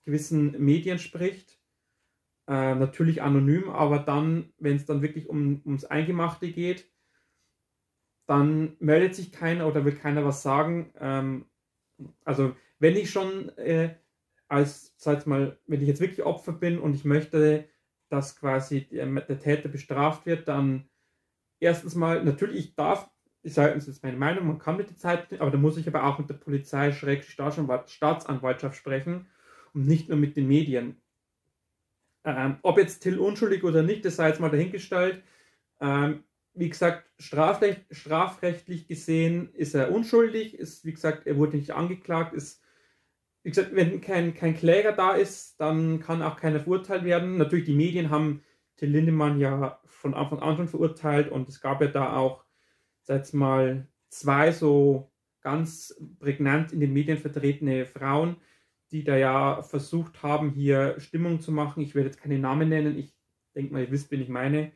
Speaker 1: gewissen Medien spricht. Äh, natürlich anonym, aber dann, wenn es dann wirklich um, ums Eingemachte geht, dann meldet sich keiner oder will keiner was sagen. Ähm, also wenn ich schon äh, als, sag mal, wenn ich jetzt wirklich Opfer bin und ich möchte, dass quasi der, der Täter bestraft wird, dann erstens mal, natürlich, ich darf ich sage, das ist meine Meinung, man kann mit der Zeit, aber da muss ich aber auch mit der Polizei, Staatsanwaltschaft sprechen und nicht nur mit den Medien. Ähm, ob jetzt Till unschuldig oder nicht, das sei jetzt mal dahingestellt. Ähm, wie gesagt, strafrecht, strafrechtlich gesehen ist er unschuldig, ist, wie gesagt, er wurde nicht angeklagt, ist, wie gesagt, wenn kein, kein Kläger da ist, dann kann auch keiner verurteilt werden. Natürlich, die Medien haben Till Lindemann ja von Anfang an schon verurteilt und es gab ja da auch sag mal, zwei so ganz prägnant in den Medien vertretene Frauen, die da ja versucht haben, hier Stimmung zu machen. Ich werde jetzt keine Namen nennen, ich denke mal, ihr wisst, wen ich meine.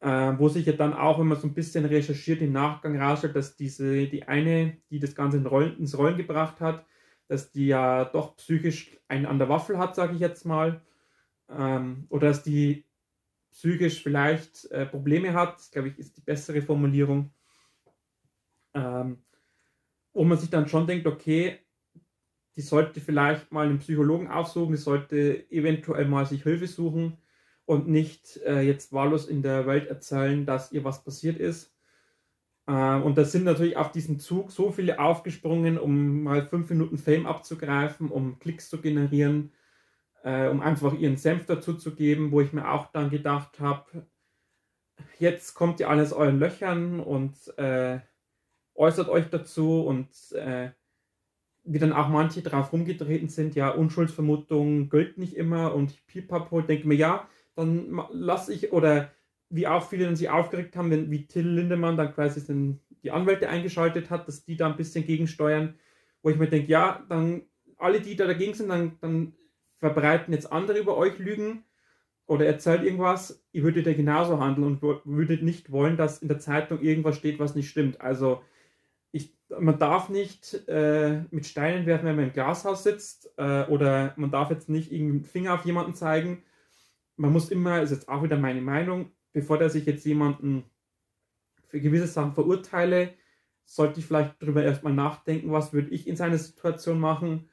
Speaker 1: Äh, wo sich ja dann auch, wenn man so ein bisschen recherchiert, im Nachgang rausstellt, dass diese, die eine, die das Ganze in Rollen, ins Rollen gebracht hat, dass die ja doch psychisch einen an der Waffel hat, sage ich jetzt mal. Ähm, oder dass die psychisch vielleicht äh, Probleme hat, glaube ich, ist die bessere Formulierung. Ähm, wo man sich dann schon denkt, okay, die sollte vielleicht mal einen Psychologen aufsuchen, die sollte eventuell mal sich Hilfe suchen und nicht äh, jetzt wahllos in der Welt erzählen, dass ihr was passiert ist. Äh, und da sind natürlich auf diesen Zug so viele aufgesprungen, um mal fünf Minuten Fame abzugreifen, um Klicks zu generieren, äh, um einfach ihren Senf dazu zu geben, wo ich mir auch dann gedacht habe, jetzt kommt ihr alles euren Löchern und äh, äußert euch dazu und äh, wie dann auch manche drauf rumgetreten sind, ja, Unschuldsvermutung gilt nicht immer und pipapo, denke mir, ja, dann lasse ich oder wie auch viele dann sich aufgeregt haben, wenn wie Till Lindemann dann quasi den, die Anwälte eingeschaltet hat, dass die da ein bisschen gegensteuern, wo ich mir denke, ja, dann alle, die da dagegen sind, dann, dann verbreiten jetzt andere über euch Lügen oder erzählt irgendwas, ihr würdet ja genauso handeln und würdet nicht wollen, dass in der Zeitung irgendwas steht, was nicht stimmt. Also ich, man darf nicht äh, mit Steinen werfen, wenn man im Glashaus sitzt äh, oder man darf jetzt nicht irgendeinen Finger auf jemanden zeigen. Man muss immer, ist jetzt auch wieder meine Meinung, bevor der sich jetzt jemanden für gewisse Sachen verurteile, sollte ich vielleicht darüber erstmal nachdenken, was würde ich in seiner Situation machen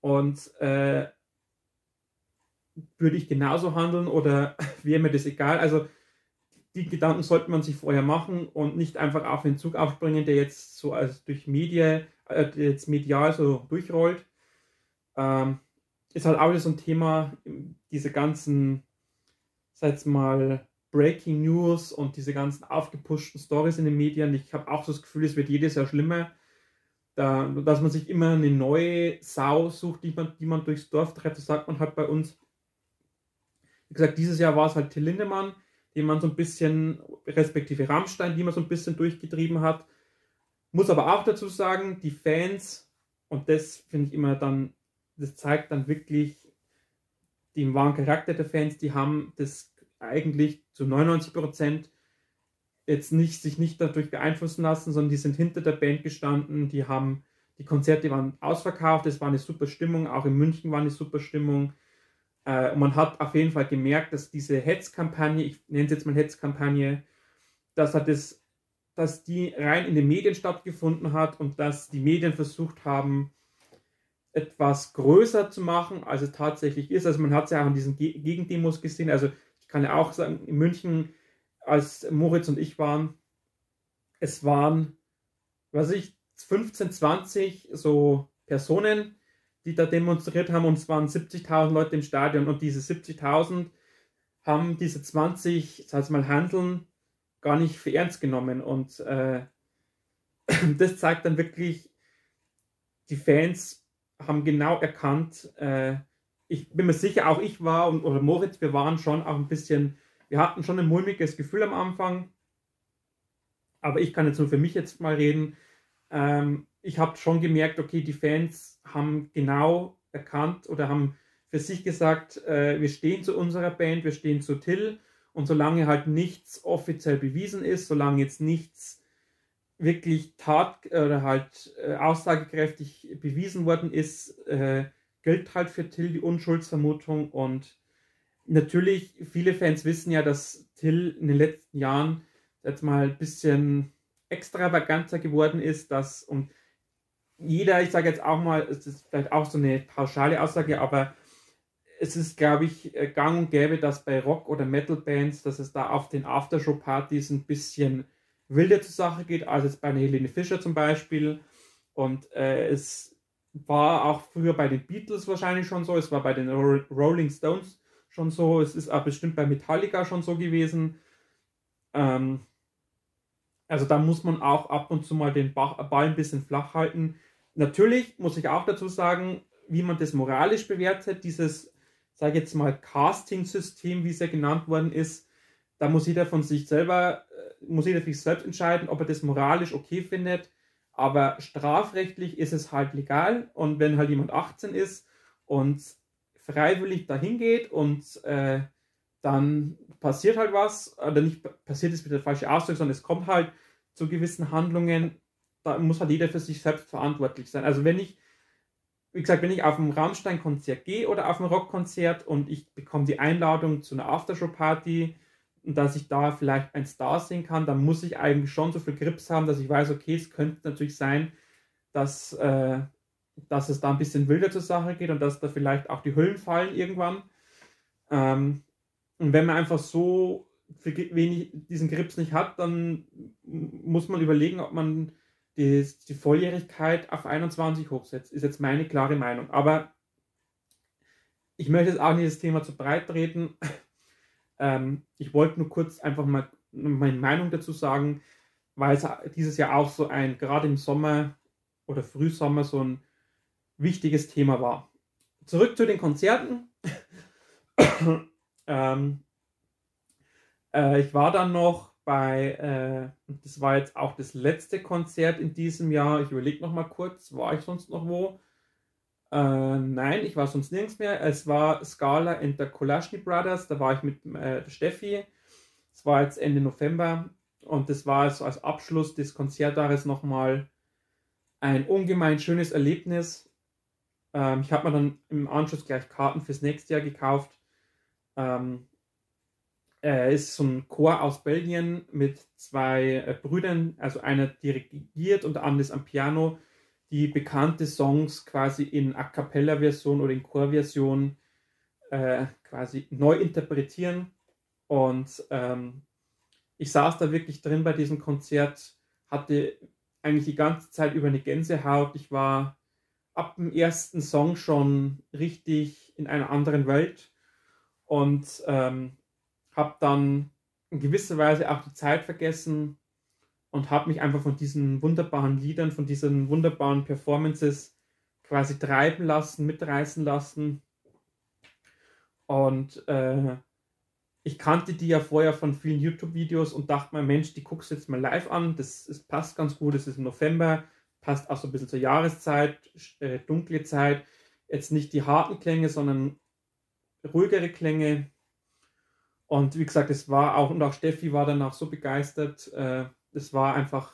Speaker 1: und äh, würde ich genauso handeln oder <laughs> wäre mir das egal? Also die Gedanken sollte man sich vorher machen und nicht einfach auf den Zug aufspringen, der jetzt so als durch Medien, äh, jetzt medial so durchrollt. Ähm, ist halt auch so ein Thema, diese ganzen, sag jetzt mal, Breaking News und diese ganzen aufgepushten Stories in den Medien. Ich habe auch so das Gefühl, es wird jedes Jahr schlimmer, da, dass man sich immer eine neue Sau sucht, die man, die man durchs Dorf treibt. Das sagt man halt bei uns. Wie gesagt, dieses Jahr war es halt Till Lindemann, den man so ein bisschen, respektive Rammstein, die man so ein bisschen durchgetrieben hat. Muss aber auch dazu sagen, die Fans, und das finde ich immer dann, das zeigt dann wirklich den wahren Charakter der Fans, die haben das eigentlich zu 99 Prozent jetzt nicht, sich nicht dadurch beeinflussen lassen, sondern die sind hinter der Band gestanden, die haben, die Konzerte waren ausverkauft, es war eine super Stimmung, auch in München war eine super Stimmung. Äh, man hat auf jeden Fall gemerkt, dass diese Hetzkampagne, ich nenne es jetzt mal Hetzkampagne, dass hat das, dass die rein in den Medien stattgefunden hat und dass die Medien versucht haben, etwas größer zu machen, als es tatsächlich ist. Also man hat es ja auch in diesen Gegendemos gesehen. Also kann ja auch sagen, in München, als Moritz und ich waren, es waren, was ich, 15, 20 so Personen, die da demonstriert haben und es waren 70.000 Leute im Stadion und diese 70.000 haben diese 20, sag ich mal, Handeln gar nicht für ernst genommen und äh, <clears throat> das zeigt dann wirklich, die Fans haben genau erkannt, äh, ich bin mir sicher, auch ich war und oder Moritz, wir waren schon auch ein bisschen, wir hatten schon ein mulmiges Gefühl am Anfang. Aber ich kann jetzt nur für mich jetzt mal reden. Ähm, ich habe schon gemerkt, okay, die Fans haben genau erkannt oder haben für sich gesagt, äh, wir stehen zu unserer Band, wir stehen zu Till. Und solange halt nichts offiziell bewiesen ist, solange jetzt nichts wirklich tat oder halt äh, aussagekräftig bewiesen worden ist, äh, gilt halt für Till die Unschuldsvermutung und natürlich, viele Fans wissen ja, dass Till in den letzten Jahren jetzt mal ein bisschen extravaganter geworden ist, dass und jeder, ich sage jetzt auch mal, es ist vielleicht auch so eine pauschale Aussage, aber es ist, glaube ich, äh, gang und gäbe, dass bei Rock- oder Metal-Bands, dass es da auf den Aftershow-Partys ein bisschen wilder zur Sache geht, als jetzt bei einer Helene Fischer zum Beispiel. Und äh, es war auch früher bei den Beatles wahrscheinlich schon so, es war bei den Rolling Stones schon so, es ist auch bestimmt bei Metallica schon so gewesen. Ähm, also da muss man auch ab und zu mal den Ball ein bisschen flach halten. Natürlich muss ich auch dazu sagen, wie man das moralisch bewertet, dieses, sage ich jetzt mal, Casting-System, wie es ja genannt worden ist, da muss jeder von sich selber, äh, muss jeder für sich selbst entscheiden, ob er das moralisch okay findet. Aber strafrechtlich ist es halt legal und wenn halt jemand 18 ist und freiwillig dahin geht und äh, dann passiert halt was, oder nicht passiert ist mit der falschen Ausdruck, sondern es kommt halt zu gewissen Handlungen, da muss halt jeder für sich selbst verantwortlich sein. Also wenn ich, wie gesagt, wenn ich auf ein Rammstein-Konzert gehe oder auf ein Rockkonzert und ich bekomme die Einladung zu einer Aftershow-Party, und dass ich da vielleicht ein Star sehen kann, dann muss ich eigentlich schon so viel Grips haben, dass ich weiß, okay, es könnte natürlich sein, dass, äh, dass es da ein bisschen wilder zur Sache geht und dass da vielleicht auch die Hüllen fallen irgendwann. Ähm, und wenn man einfach so wenig diesen Grips nicht hat, dann muss man überlegen, ob man die, die Volljährigkeit auf 21 hochsetzt. Ist jetzt meine klare Meinung. Aber ich möchte jetzt auch nicht das Thema zu breit treten. <laughs> Ähm, ich wollte nur kurz einfach mal meine Meinung dazu sagen, weil es dieses Jahr auch so ein, gerade im Sommer oder Frühsommer, so ein wichtiges Thema war. Zurück zu den Konzerten. <laughs> ähm, Äh, ich war dann noch bei, äh, das war jetzt auch das letzte Konzert in diesem Jahr. Ich überlege noch mal kurz, war ich sonst noch wo? Äh, nein, ich war sonst nirgends mehr. Es war Scala and the Kolaschny Brothers. Da war ich mit äh, Steffi. Es war jetzt Ende November und das war so als Abschluss des Konzertjahres nochmal ein ungemein schönes Erlebnis. Ähm, ich habe mir dann im Anschluss gleich Karten fürs nächste Jahr gekauft. Ähm, er ist so ein Chor aus Belgien mit zwei äh, Brüdern, also einer dirigiert und der andere ist am Piano, die bekannte Songs quasi in A cappella-Version oder in Chorversion äh, quasi neu interpretieren. Und ähm, ich saß da wirklich drin bei diesem Konzert, hatte eigentlich die ganze Zeit über eine Gänsehaut. Ich war ab dem ersten Song schon richtig in einer anderen Welt und ähm, habe dann in gewisser Weise auch die Zeit vergessen und habe mich einfach von diesen wunderbaren Liedern, von diesen wunderbaren Performances quasi treiben lassen, mitreißen lassen. Und äh, ich kannte die ja vorher von vielen YouTube-Videos und dachte mir, Mensch, die guckst du jetzt mal live an. Das, das passt ganz gut, es ist im November, passt auch so ein bisschen zur Jahreszeit, äh, dunkle Zeit. Jetzt nicht die harten Klänge, sondern ruhigere Klänge. Und wie gesagt, es war auch, und auch Steffi war danach so begeistert. Äh, es war einfach,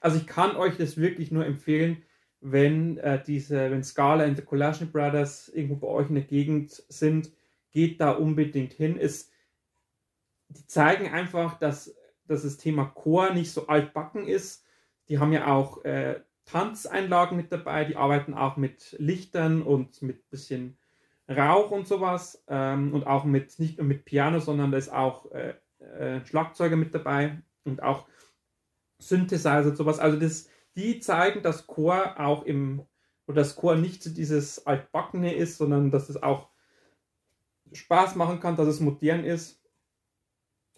Speaker 1: also ich kann euch das wirklich nur empfehlen, wenn äh, diese, wenn Scala und the Collation Brothers irgendwo bei euch in der Gegend sind, geht da unbedingt hin. Es, die zeigen einfach, dass, dass das Thema Chor nicht so altbacken ist. Die haben ja auch äh, Tanzeinlagen mit dabei, die arbeiten auch mit Lichtern und mit bisschen Rauch und sowas ähm, und auch mit nicht nur mit Piano, sondern da ist auch äh, äh, Schlagzeuger mit dabei und auch Synthesizer und sowas. Also das, die zeigen, dass Chor auch im oder das Chor nicht dieses altbackene ist, sondern dass es auch Spaß machen kann, dass es modern ist.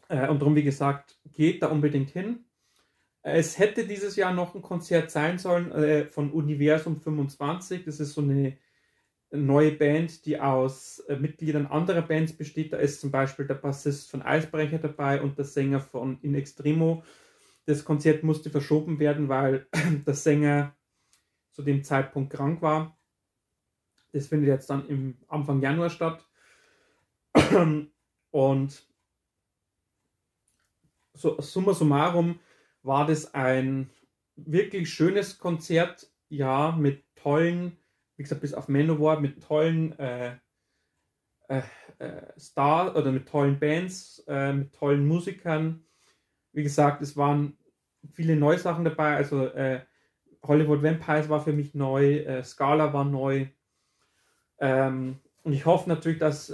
Speaker 1: Äh, und darum, wie gesagt, geht da unbedingt hin. Es hätte dieses Jahr noch ein Konzert sein sollen äh, von Universum 25. Das ist so eine neue Band, die aus äh, Mitgliedern anderer Bands besteht. Da ist zum Beispiel der Bassist von Eisbrecher dabei und der Sänger von In Extremo. Das Konzert musste verschoben werden, weil <clears throat> der Sänger zu dem Zeitpunkt krank war. Das findet jetzt dann im Anfang Januar statt. <clears throat> Und so, summa summarum war das ein wirklich schönes Konzert, ja, mit tollen wie gesagt, bis auf Manowar mit tollen äh, äh, äh, Star oder mit tollen Bands, äh, mit tollen Musikern. Wie gesagt, es waren viele neue Sachen dabei. Also äh, Hollywood Vampires war für mich neu, äh, Scala war neu. Ähm, und ich hoffe natürlich, dass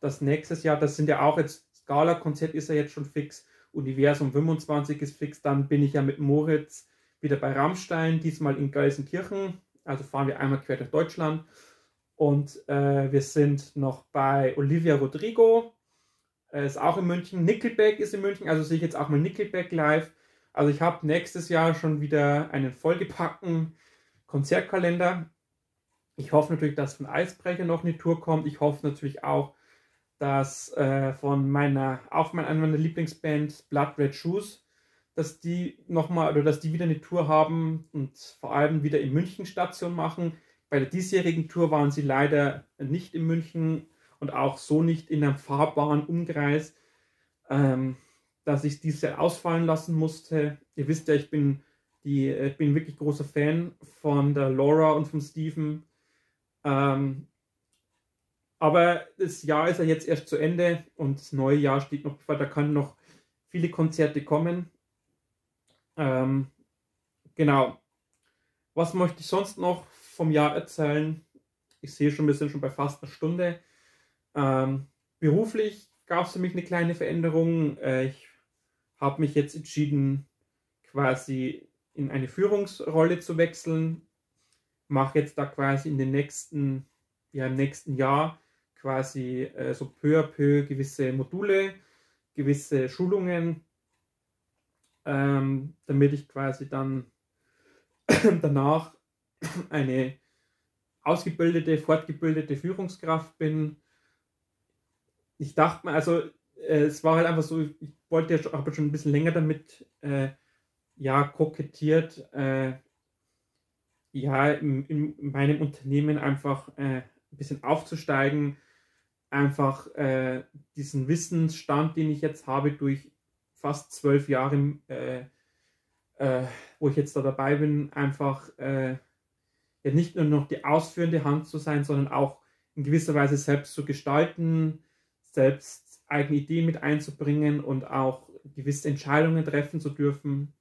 Speaker 1: das nächstes Jahr, das sind ja auch jetzt, Scala-Konzert ist ja jetzt schon fix, Universum 25 ist fix, dann bin ich ja mit Moritz wieder bei Rammstein, diesmal in Gelsenkirchen also fahren wir einmal quer durch Deutschland. Und äh, wir sind noch bei Olivia Rodrigo, äh, ist auch in München. Nickelback ist in München, also sehe ich jetzt auch mal Nickelback live. Also ich habe nächstes Jahr schon wieder einen vollgepackten Konzertkalender. Ich hoffe natürlich, dass von Eisbrecher noch eine Tour kommt. Ich hoffe natürlich auch, dass äh, von meiner, auch meiner Lieblingsband Blood Red Shoes dass die nochmal oder dass die wieder eine Tour haben und vor allem wieder in München Station machen. Bei der diesjährigen Tour waren sie leider nicht in München und auch so nicht in einem fahrbaren Umkreis, ähm, dass ich diese ausfallen lassen musste. Ihr wisst ja, ich bin, die, ich äh, bin wirklich großer Fan von der Laura und von Steven. Ähm, aber das Jahr ist ja jetzt erst zu Ende und das neue Jahr steht noch bevor. Da können noch viele Konzerte kommen. Ähm, genau. Was möchte ich sonst noch vom Jahr erzählen? Ich sehe schon, wir sind schon bei fast einer Stunde. Ähm, beruflich gab es für mich eine kleine Veränderung. Äh, ich habe mich jetzt entschieden, quasi in eine Führungsrolle zu wechseln. Mache jetzt da quasi in den nächsten, ja, im nächsten Jahr quasi äh, so peu à peu gewisse Module, gewisse Schulungen ähm, damit ich quasi dann <clears throat> danach eine ausgebildete, fortgebildete Führungskraft bin. Ich dachte mir, also äh, es war halt einfach so, ich wollte ja schon, schon ein bisschen länger damit äh, ja kokettiert, äh, ja, in, in, meinem Unternehmen einfach äh, ein bisschen aufzusteigen, einfach äh, diesen Wissensstand, den ich jetzt habe, durch fast zwölf Jahre, äh, äh, wo ich jetzt da dabei bin, einfach äh, ja nicht nur noch die ausführende Hand zu sein, sondern auch in gewisser Weise selbst zu gestalten, selbst eigene Ideen mit einzubringen und auch gewisse Entscheidungen treffen zu dürfen.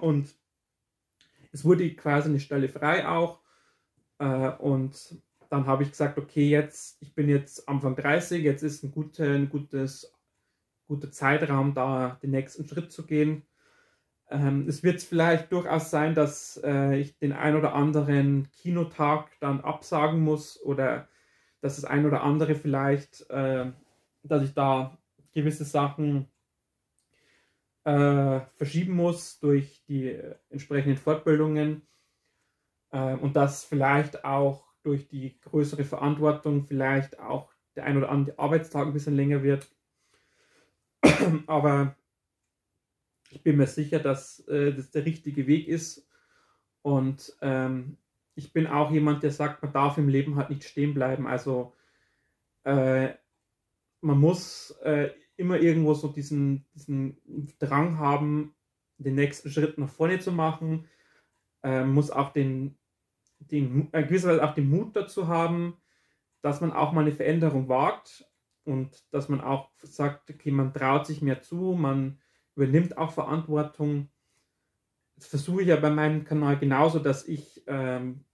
Speaker 1: Und es wurde quasi eine Stelle frei auch. Äh, und dann habe ich gesagt, okay, jetzt, ich bin jetzt Anfang 30, jetzt ist ein, gute, ein gutes, guter Zeitraum, da den nächsten Schritt zu gehen. Ähm, es wird vielleicht durchaus sein, dass äh, ich den ein oder anderen Kinotag dann absagen muss oder dass das ein oder andere vielleicht, äh, dass ich da gewisse Sachen äh, verschieben muss durch die entsprechenden Fortbildungen äh, und dass vielleicht auch durch die größere Verantwortung vielleicht auch der ein oder andere Arbeitstag ein bisschen länger wird. <coughs> Aber ich bin mir sicher, dass äh, das der richtige Weg ist. Und ähm, ich bin auch jemand, der sagt, man darf im Leben halt nicht stehen bleiben. Also äh, man muss äh, immer irgendwo so diesen, diesen Drang haben, den nächsten Schritt nach vorne zu machen, äh, muss auch den, den äh, gewisserweise auch den Mut dazu haben, dass man auch mal eine Veränderung wagt und dass man auch sagt, okay, man traut sich mehr zu, man übernimmt auch Verantwortung. Das versuche ich ja bei meinem Kanal genauso, dass ich ähm,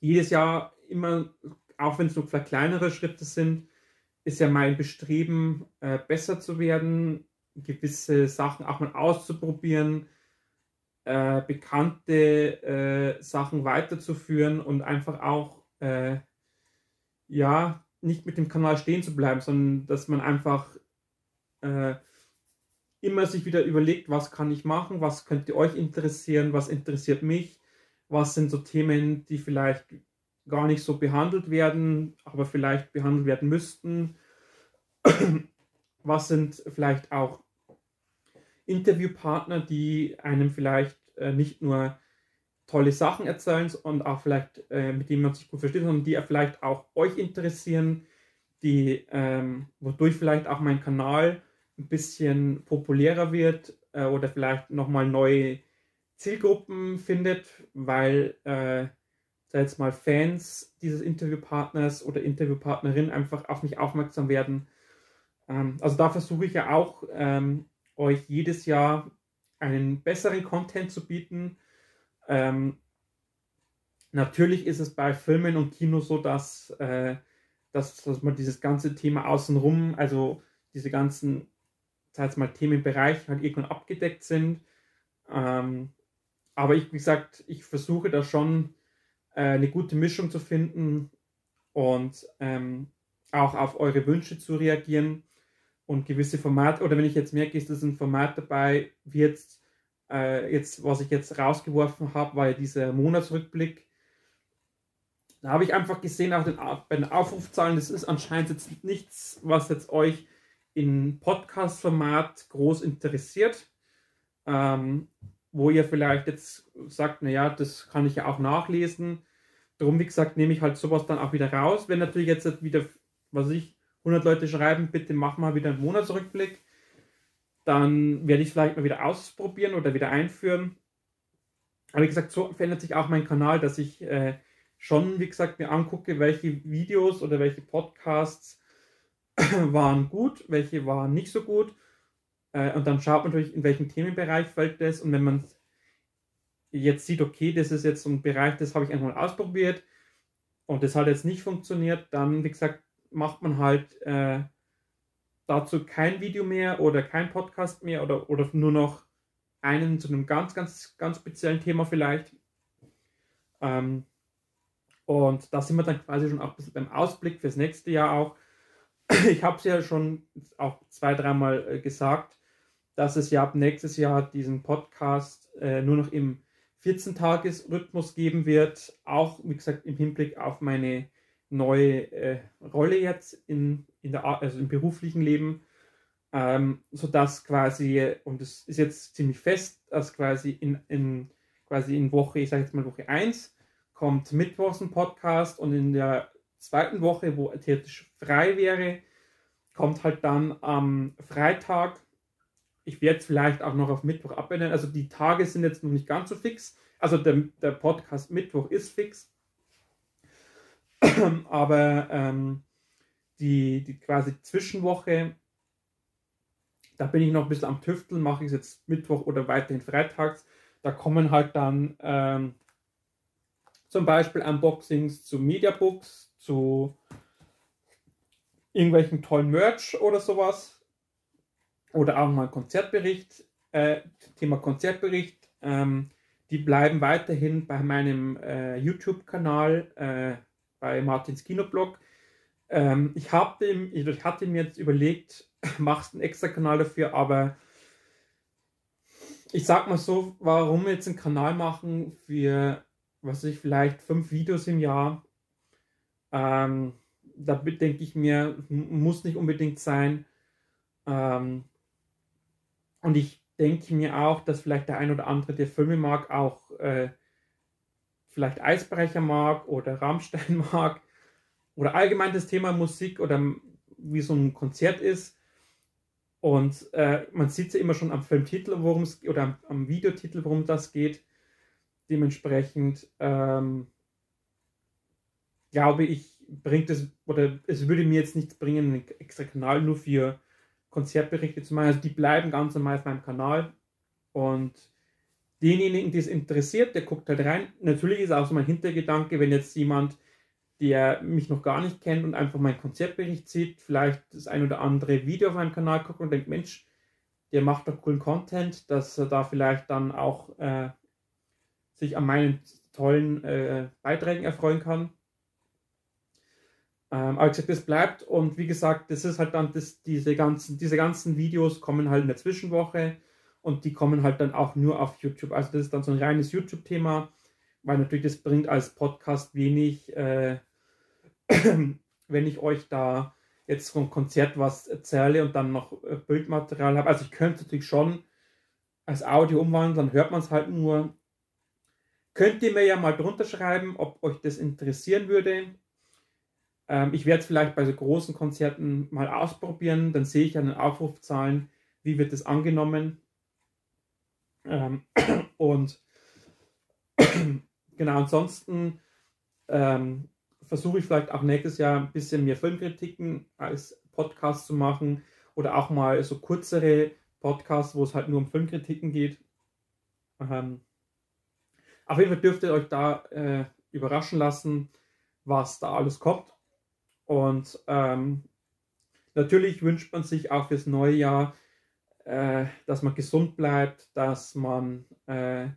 Speaker 1: jedes Jahr immer, auch wenn es nur kleinere Schritte sind, ist ja mein Bestreben, äh, besser zu werden, gewisse Sachen auch mal auszuprobieren, äh, bekannte äh, Sachen weiterzuführen und einfach auch, äh, ja, nicht mit dem Kanal stehen zu bleiben, sondern dass man einfach äh, immer sich wieder überlegt, was kann ich machen, was könnte euch interessieren, was interessiert mich, was sind so Themen, die vielleicht gar nicht so behandelt werden, aber vielleicht behandelt werden müssten. <clears throat> Was sind vielleicht auch Interviewpartner, die einem vielleicht äh, nicht nur tolle Sachen erzählen und auch vielleicht äh, mit denen man sich gut versteht, sondern die vielleicht auch euch interessieren, die ähm, wodurch vielleicht auch mein Kanal ein bisschen populärer wird äh, oder vielleicht nochmal neue Zielgruppen findet, weil äh, jetzt mal Fans dieses Interviewpartners oder Interviewpartnerin einfach auf mich aufmerksam werden. Ähm, also da versuche ich ja auch, ähm, euch jedes Jahr einen besseren Content zu bieten. Ähm, natürlich ist es bei Filmen und Kino so, dass, äh, dass, dass man dieses ganze Thema außenrum, also diese ganzen, sag mal, Themenbereiche halt irgendwann abgedeckt sind. Ähm, aber ich, wie gesagt, ich versuche da schon äh, eine gute Mischung zu finden und ähm, auch auf eure Wünsche zu reagieren und gewisse Formate, oder wenn ich jetzt merke, ist das ein Format dabei, wie jetzt, äh, jetzt was ich jetzt rausgeworfen habe, war ja dieser Monatsrückblick. Da habe ich einfach gesehen, auch den, bei den Aufrufzahlen, das ist anscheinend jetzt nichts, was jetzt euch in Podcast-Format groß interessiert. Ähm, wo ihr vielleicht jetzt sagt, naja, das kann ich ja auch nachlesen. Darum, wie gesagt, nehme ich halt sowas dann auch wieder raus. Wenn natürlich jetzt wieder, was ich, 100 Leute schreiben, bitte mach mal wieder einen Monatsrückblick, dann werde ich es vielleicht mal wieder ausprobieren oder wieder einführen. Aber wie gesagt, so verändert sich auch mein Kanal, dass ich äh, schon, wie gesagt, mir angucke, welche Videos oder welche Podcasts <clears throat> waren gut, welche waren nicht so gut äh, und dann schaut man natürlich, in welchem Themenbereich fällt das. Und wenn man jetzt sieht, okay, das ist jetzt so ein Bereich, das habe ich einmal ausprobiert und das hat jetzt nicht funktioniert, dann, wie gesagt, macht man halt äh, dazu kein Video mehr oder kein Podcast mehr oder, oder nur noch einen zu einem ganz, ganz, ganz speziellen Thema vielleicht. Ähm, und da sind wir dann quasi schon auch ein bisschen beim Ausblick fürs nächste Jahr auch. Ich habe es ja schon auch zwei, dreimal äh, gesagt dass es ja ab nächstes Jahr diesen Podcast äh, nur noch im 14-Tages-Rhythmus geben wird. Auch, wie gesagt, im Hinblick auf meine neue äh, Rolle jetzt in, in der, also im beruflichen Leben, ähm, sodass quasi, und es ist jetzt ziemlich fest, dass quasi in, in, quasi in Woche, ich sage jetzt mal Woche 1, kommt Mittwochs ein Podcast und in der zweiten Woche, wo theoretisch frei wäre, kommt halt dann am Freitag. Ich werde es vielleicht auch noch auf Mittwoch abändern. Also die Tage sind jetzt noch nicht ganz so fix. Also der, der Podcast Mittwoch ist fix. <clears throat> Aber ähm, die, die quasi Zwischenwoche, da bin ich noch ein bisschen am Tüfteln, mache ich es jetzt Mittwoch oder weiterhin freitags. Da kommen halt dann ähm, zum Beispiel Unboxings zu Mediabooks, zu irgendwelchen tollen Merch oder sowas. Oder auch mal Konzertbericht, äh, Thema Konzertbericht. Ähm, die bleiben weiterhin bei meinem äh, YouTube-Kanal, äh, bei Martins Kinoblog. Ähm, ich, hab ich hatte mir jetzt überlegt, <laughs> machst einen extra Kanal dafür, aber ich sag mal so, warum jetzt einen Kanal machen für, was weiß ich, vielleicht fünf Videos im Jahr? Ähm, da denke ich mir, muss nicht unbedingt sein. Ähm, und ich denke mir auch, dass vielleicht der ein oder andere, der Filme mag, auch äh, vielleicht Eisbrecher mag oder Rammstein mag <laughs> oder allgemein das Thema Musik oder wie so ein Konzert ist. Und äh, man sieht ja immer schon am Filmtitel, worum es oder am, am Videotitel, worum das geht. Dementsprechend ähm, glaube ich, bringt es, oder es würde mir jetzt nichts bringen, einen extra Kanal nur für Konzertberichte zu machen. Also die bleiben ganz normal auf meinem Kanal. Und denjenigen, die es interessiert, der guckt halt rein. Natürlich ist auch so mein Hintergedanke, wenn jetzt jemand, der mich noch gar nicht kennt und einfach meinen Konzertbericht sieht, vielleicht das ein oder andere Video auf meinem Kanal guckt und denkt, Mensch, der macht doch coolen Content, dass er da vielleicht dann auch äh, sich an meinen tollen äh, Beiträgen erfreuen kann. Ähm, aber gesagt, das bleibt und wie gesagt, das ist halt dann, das, diese, ganzen, diese ganzen Videos kommen halt in der Zwischenwoche und die kommen halt dann auch nur auf YouTube. Also das ist dann so ein reines YouTube-Thema, weil natürlich das bringt als Podcast wenig, äh, <clears throat> wenn ich euch da jetzt vom Konzert was erzähle und dann noch äh, Bildmaterial habe. Also ich könnte natürlich schon als Audio umwandeln, dann hört man es halt nur. Könnt ihr mir ja mal drunter schreiben, ob euch das interessieren würde. Ähm, ich werde es vielleicht bei so großen Konzerten mal ausprobieren, dann sehe ich an den Aufrufzahlen, wie wird es angenommen. Ähm, <clears throat> und <clears throat> genau, ansonsten ähm, versuche ich vielleicht auch nächstes Jahr ein bisschen mehr Filmkritiken als Podcast zu machen oder auch mal so kürzere Podcasts, wo es halt nur um Filmkritiken geht. Ähm, auf jeden Fall dürft ihr euch da äh, überraschen lassen, was da alles kommt. Und ähm, natürlich wünscht man sich auch fürs neue Jahr, äh, dass man gesund bleibt, dass man äh,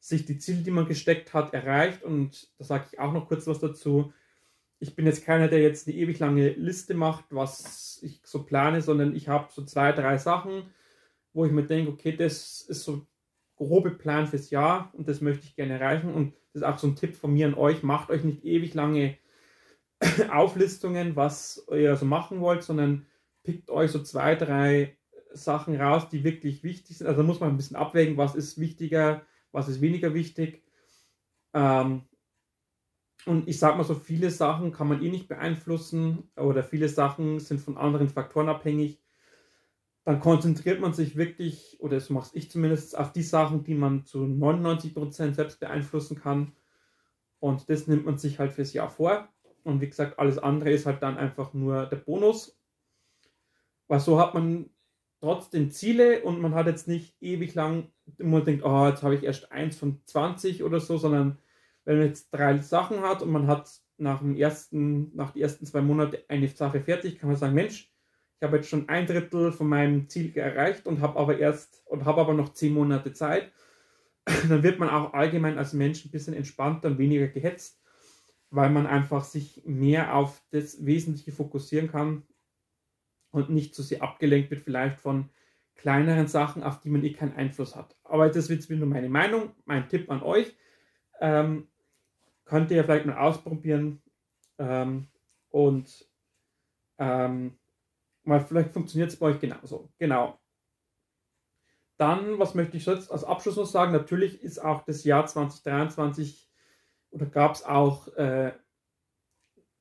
Speaker 1: sich die Ziele, die man gesteckt hat, erreicht. Und da sage ich auch noch kurz was dazu. Ich bin jetzt keiner, der jetzt eine ewig lange Liste macht, was ich so plane, sondern ich habe so zwei, drei Sachen, wo ich mir denke, okay, das ist so grobe Plan fürs Jahr und das möchte ich gerne erreichen. Und das ist auch so ein Tipp von mir an euch, macht euch nicht ewig lange <coughs> Auflistungen, was ihr so machen wollt, sondern pickt euch so zwei, drei Sachen raus, die wirklich wichtig sind. Also da muss man ein bisschen abwägen, was ist wichtiger, was ist weniger wichtig. Ähm, und ich sage mal so, viele Sachen kann man eh nicht beeinflussen oder viele Sachen sind von anderen Faktoren abhängig. Dann konzentriert man sich wirklich, oder so mache ich zumindest, auf die Sachen, die man zu 99% selbst beeinflussen kann. Und das nimmt man sich halt fürs Jahr vor. Und wie gesagt, alles andere ist halt dann einfach nur der Bonus. Weil so hat man trotzdem Ziele und man hat jetzt nicht ewig lang, man denkt, oh, jetzt habe ich erst eins von 20 oder so, sondern wenn man jetzt drei Sachen hat und man hat nach dem ersten, nach den ersten zwei Monaten eine Sache fertig, kann man sagen, Mensch, ich habe jetzt schon ein Drittel von meinem Ziel erreicht und habe aber erst und habe aber noch zehn Monate Zeit. <laughs> Dann wird man auch allgemein als Mensch ein bisschen entspannter und weniger gehetzt weil man einfach sich mehr auf das Wesentliche fokussieren kann und nicht so sehr abgelenkt wird vielleicht von kleineren Sachen, auf die man eh keinen Einfluss hat. Aber das wird nur meine Meinung, mein Tipp an euch. Ähm, könnt ihr vielleicht mal ausprobieren. Ähm, Und ähm, mal vielleicht funktioniert es bei euch genauso. Genau. Dann, was möchte ich jetzt als Abschluss noch sagen? Natürlich ist auch das Jahr 2023 oder gab es auch äh,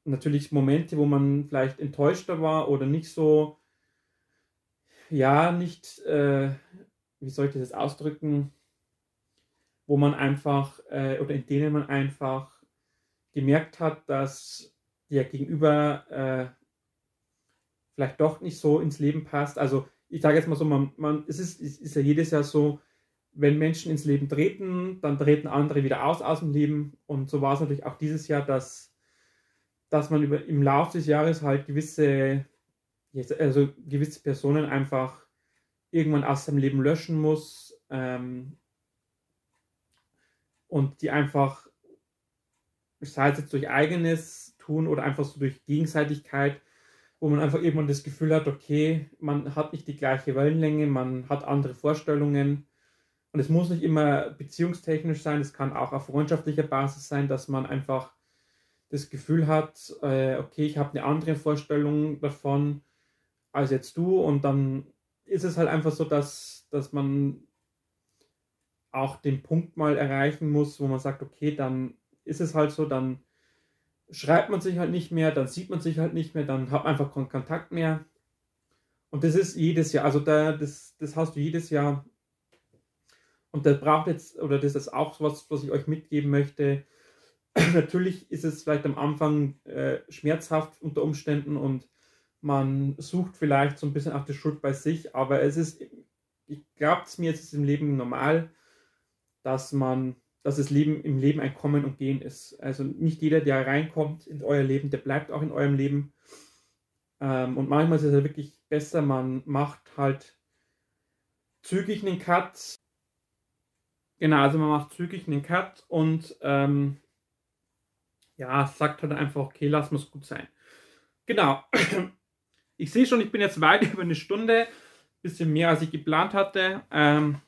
Speaker 1: natürlich Momente, wo man vielleicht enttäuschter war oder nicht so, ja, nicht, äh, wie soll ich das ausdrücken, wo man einfach, äh, oder in denen man einfach gemerkt hat, dass der Gegenüber äh, vielleicht doch nicht so ins Leben passt. Also ich sage jetzt mal so, man, man, es, ist, es ist ja jedes Jahr so, wenn Menschen ins Leben treten, dann treten andere wieder aus aus dem Leben. Und so war es natürlich auch dieses Jahr, dass, dass man über, im Laufe des Jahres halt gewisse, also gewisse Personen einfach irgendwann aus seinem Leben löschen muss. Ähm, und die einfach, sei es jetzt durch eigenes Tun oder einfach so durch Gegenseitigkeit, wo man einfach irgendwann das Gefühl hat, okay, man hat nicht die gleiche Wellenlänge, man hat andere Vorstellungen. Und es muss nicht immer beziehungstechnisch sein, es kann auch auf freundschaftlicher Basis sein, dass man einfach das Gefühl hat, äh, okay, ich habe eine andere Vorstellung davon als jetzt du. Und dann ist es halt einfach so, dass, dass man auch den Punkt mal erreichen muss, wo man sagt, okay, dann ist es halt so, dann schreibt man sich halt nicht mehr, dann sieht man sich halt nicht mehr, dann hat man einfach keinen Kontakt mehr. Und das ist jedes Jahr, also da, das, das hast du jedes Jahr. Und da braucht jetzt, oder das ist auch was, was ich euch mitgeben möchte. <clears throat> Natürlich ist es vielleicht am Anfang äh, schmerzhaft unter Umständen und man sucht vielleicht so ein bisschen auch die Schuld bei sich, aber es ist, ich glaube es mir, es ist im Leben normal, dass man dass das Leben im Leben ein Kommen und Gehen ist. Also nicht jeder, der reinkommt in euer Leben, der bleibt auch in eurem Leben. Ähm, und manchmal ist es ja wirklich besser, man macht halt zügig einen Cut. Genau, also man macht zügig einen Cut und ähm, ja, sagt halt einfach, okay, lass muss gut sein. Genau. <clears throat> Ich sehe schon, ich bin jetzt weit <laughs> über eine Stunde, bisschen mehr als ich geplant hatte. Ähm,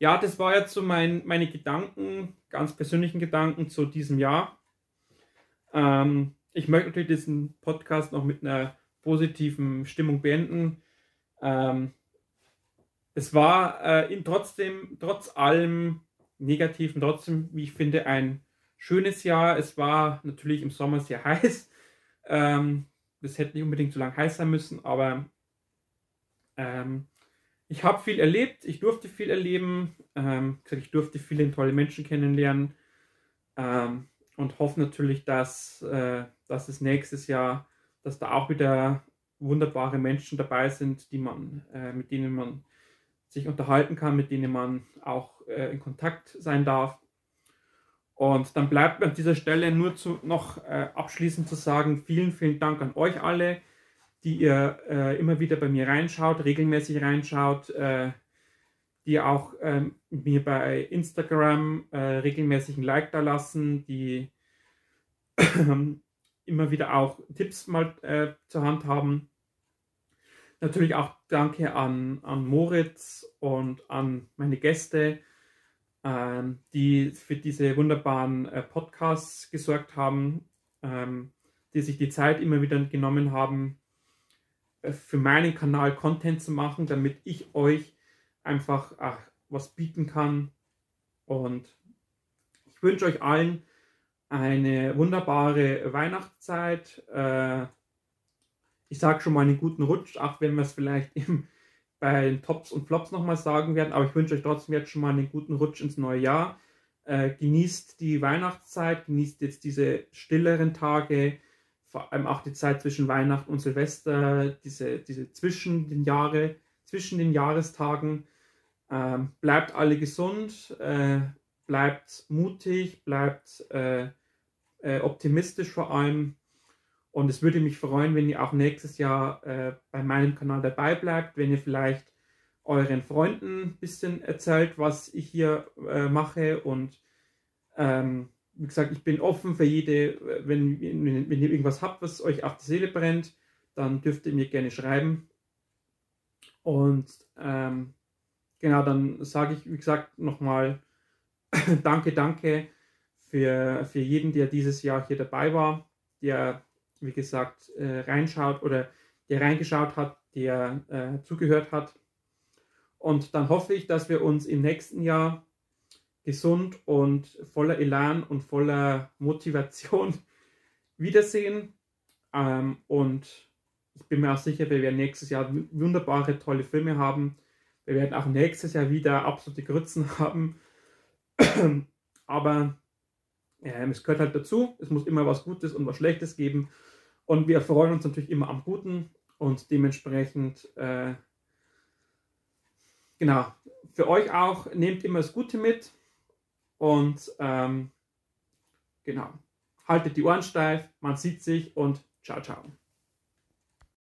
Speaker 1: ja, das war jetzt so mein, meine Gedanken, ganz persönlichen Gedanken zu diesem Jahr. Ähm, ich möchte natürlich diesen Podcast noch mit einer positiven Stimmung beenden. Ähm, es war äh, in trotzdem, trotz allem Negativen, trotzdem, wie ich finde, ein schönes Jahr. Es war natürlich im Sommer sehr <laughs> heiß. Ähm, hätte nicht unbedingt so lange heiß sein müssen, aber ähm, ich habe viel erlebt, ich durfte viel erleben, ähm, ich durfte viele tolle Menschen kennenlernen ähm, und hoffe natürlich, dass, äh, dass es nächstes Jahr, dass da auch wieder wunderbare Menschen dabei sind, die man, äh, mit denen man sich unterhalten kann, mit denen man auch äh, in Kontakt sein darf. Und dann bleibt an dieser Stelle nur zu, noch äh, abschließend zu sagen, vielen, vielen Dank an euch alle die ihr äh, immer wieder bei mir reinschaut, regelmäßig reinschaut, äh, die auch ähm, mir bei Instagram äh, regelmäßig ein Like da lassen, die <clears throat> immer wieder auch Tipps mal äh, zur Hand haben. Natürlich auch danke an, an Moritz und an meine Gäste, ähm, die für diese wunderbaren äh, Podcasts gesorgt haben, ähm, die sich die Zeit immer wieder genommen haben, für meinen Kanal Content zu machen, damit ich euch einfach ach, was bieten kann. Und ich wünsche euch allen eine wunderbare Weihnachtszeit. Äh, ich sage schon mal einen guten Rutsch, auch wenn wir es vielleicht <laughs> im, bei den Tops und Flops nochmal sagen werden. Aber ich wünsche euch trotzdem jetzt schon mal einen guten Rutsch ins neue Jahr. Äh, genießt die Weihnachtszeit, genießt jetzt diese stilleren Tage vor allem auch die Zeit zwischen Weihnachten und Silvester, diese, diese zwischen den Jahre, zwischen den Jahrestagen. Ähm, bleibt alle gesund, äh, bleibt mutig, bleibt äh, äh, optimistisch vor allem. Und es würde mich freuen, wenn ihr auch nächstes Jahr äh, bei meinem Kanal dabei bleibt, wenn ihr vielleicht euren Freunden ein bisschen erzählt, was ich hier äh, mache und ähm, wie gesagt, ich bin offen für jede, wenn, wenn, wenn ihr irgendwas habt, was euch auf die Seele brennt, dann dürft ihr mir gerne schreiben. Und ähm, genau, dann sage ich, wie gesagt, nochmal <coughs> danke, danke für, für jeden, der dieses Jahr hier dabei war, der wie gesagt, äh, reinschaut oder der reingeschaut hat, der äh, zugehört hat. Und dann hoffe ich, dass wir uns im nächsten Jahr gesund und voller Elan und voller Motivation <laughs> wiedersehen. Ähm, und ich bin mir auch sicher, wir werden nächstes Jahr wunderbare, tolle Filme haben. Wir werden auch nächstes Jahr wieder absolute Grützen <laughs> haben. Aber äh, es gehört halt dazu. Es muss immer was Gutes und was Schlechtes geben. Und wir freuen uns natürlich immer am Guten und dementsprechend, äh, genau, für euch auch, nehmt immer das Gute mit und ähm, genau, haltet die Ohren steif, man sieht sich und ciao, ciao.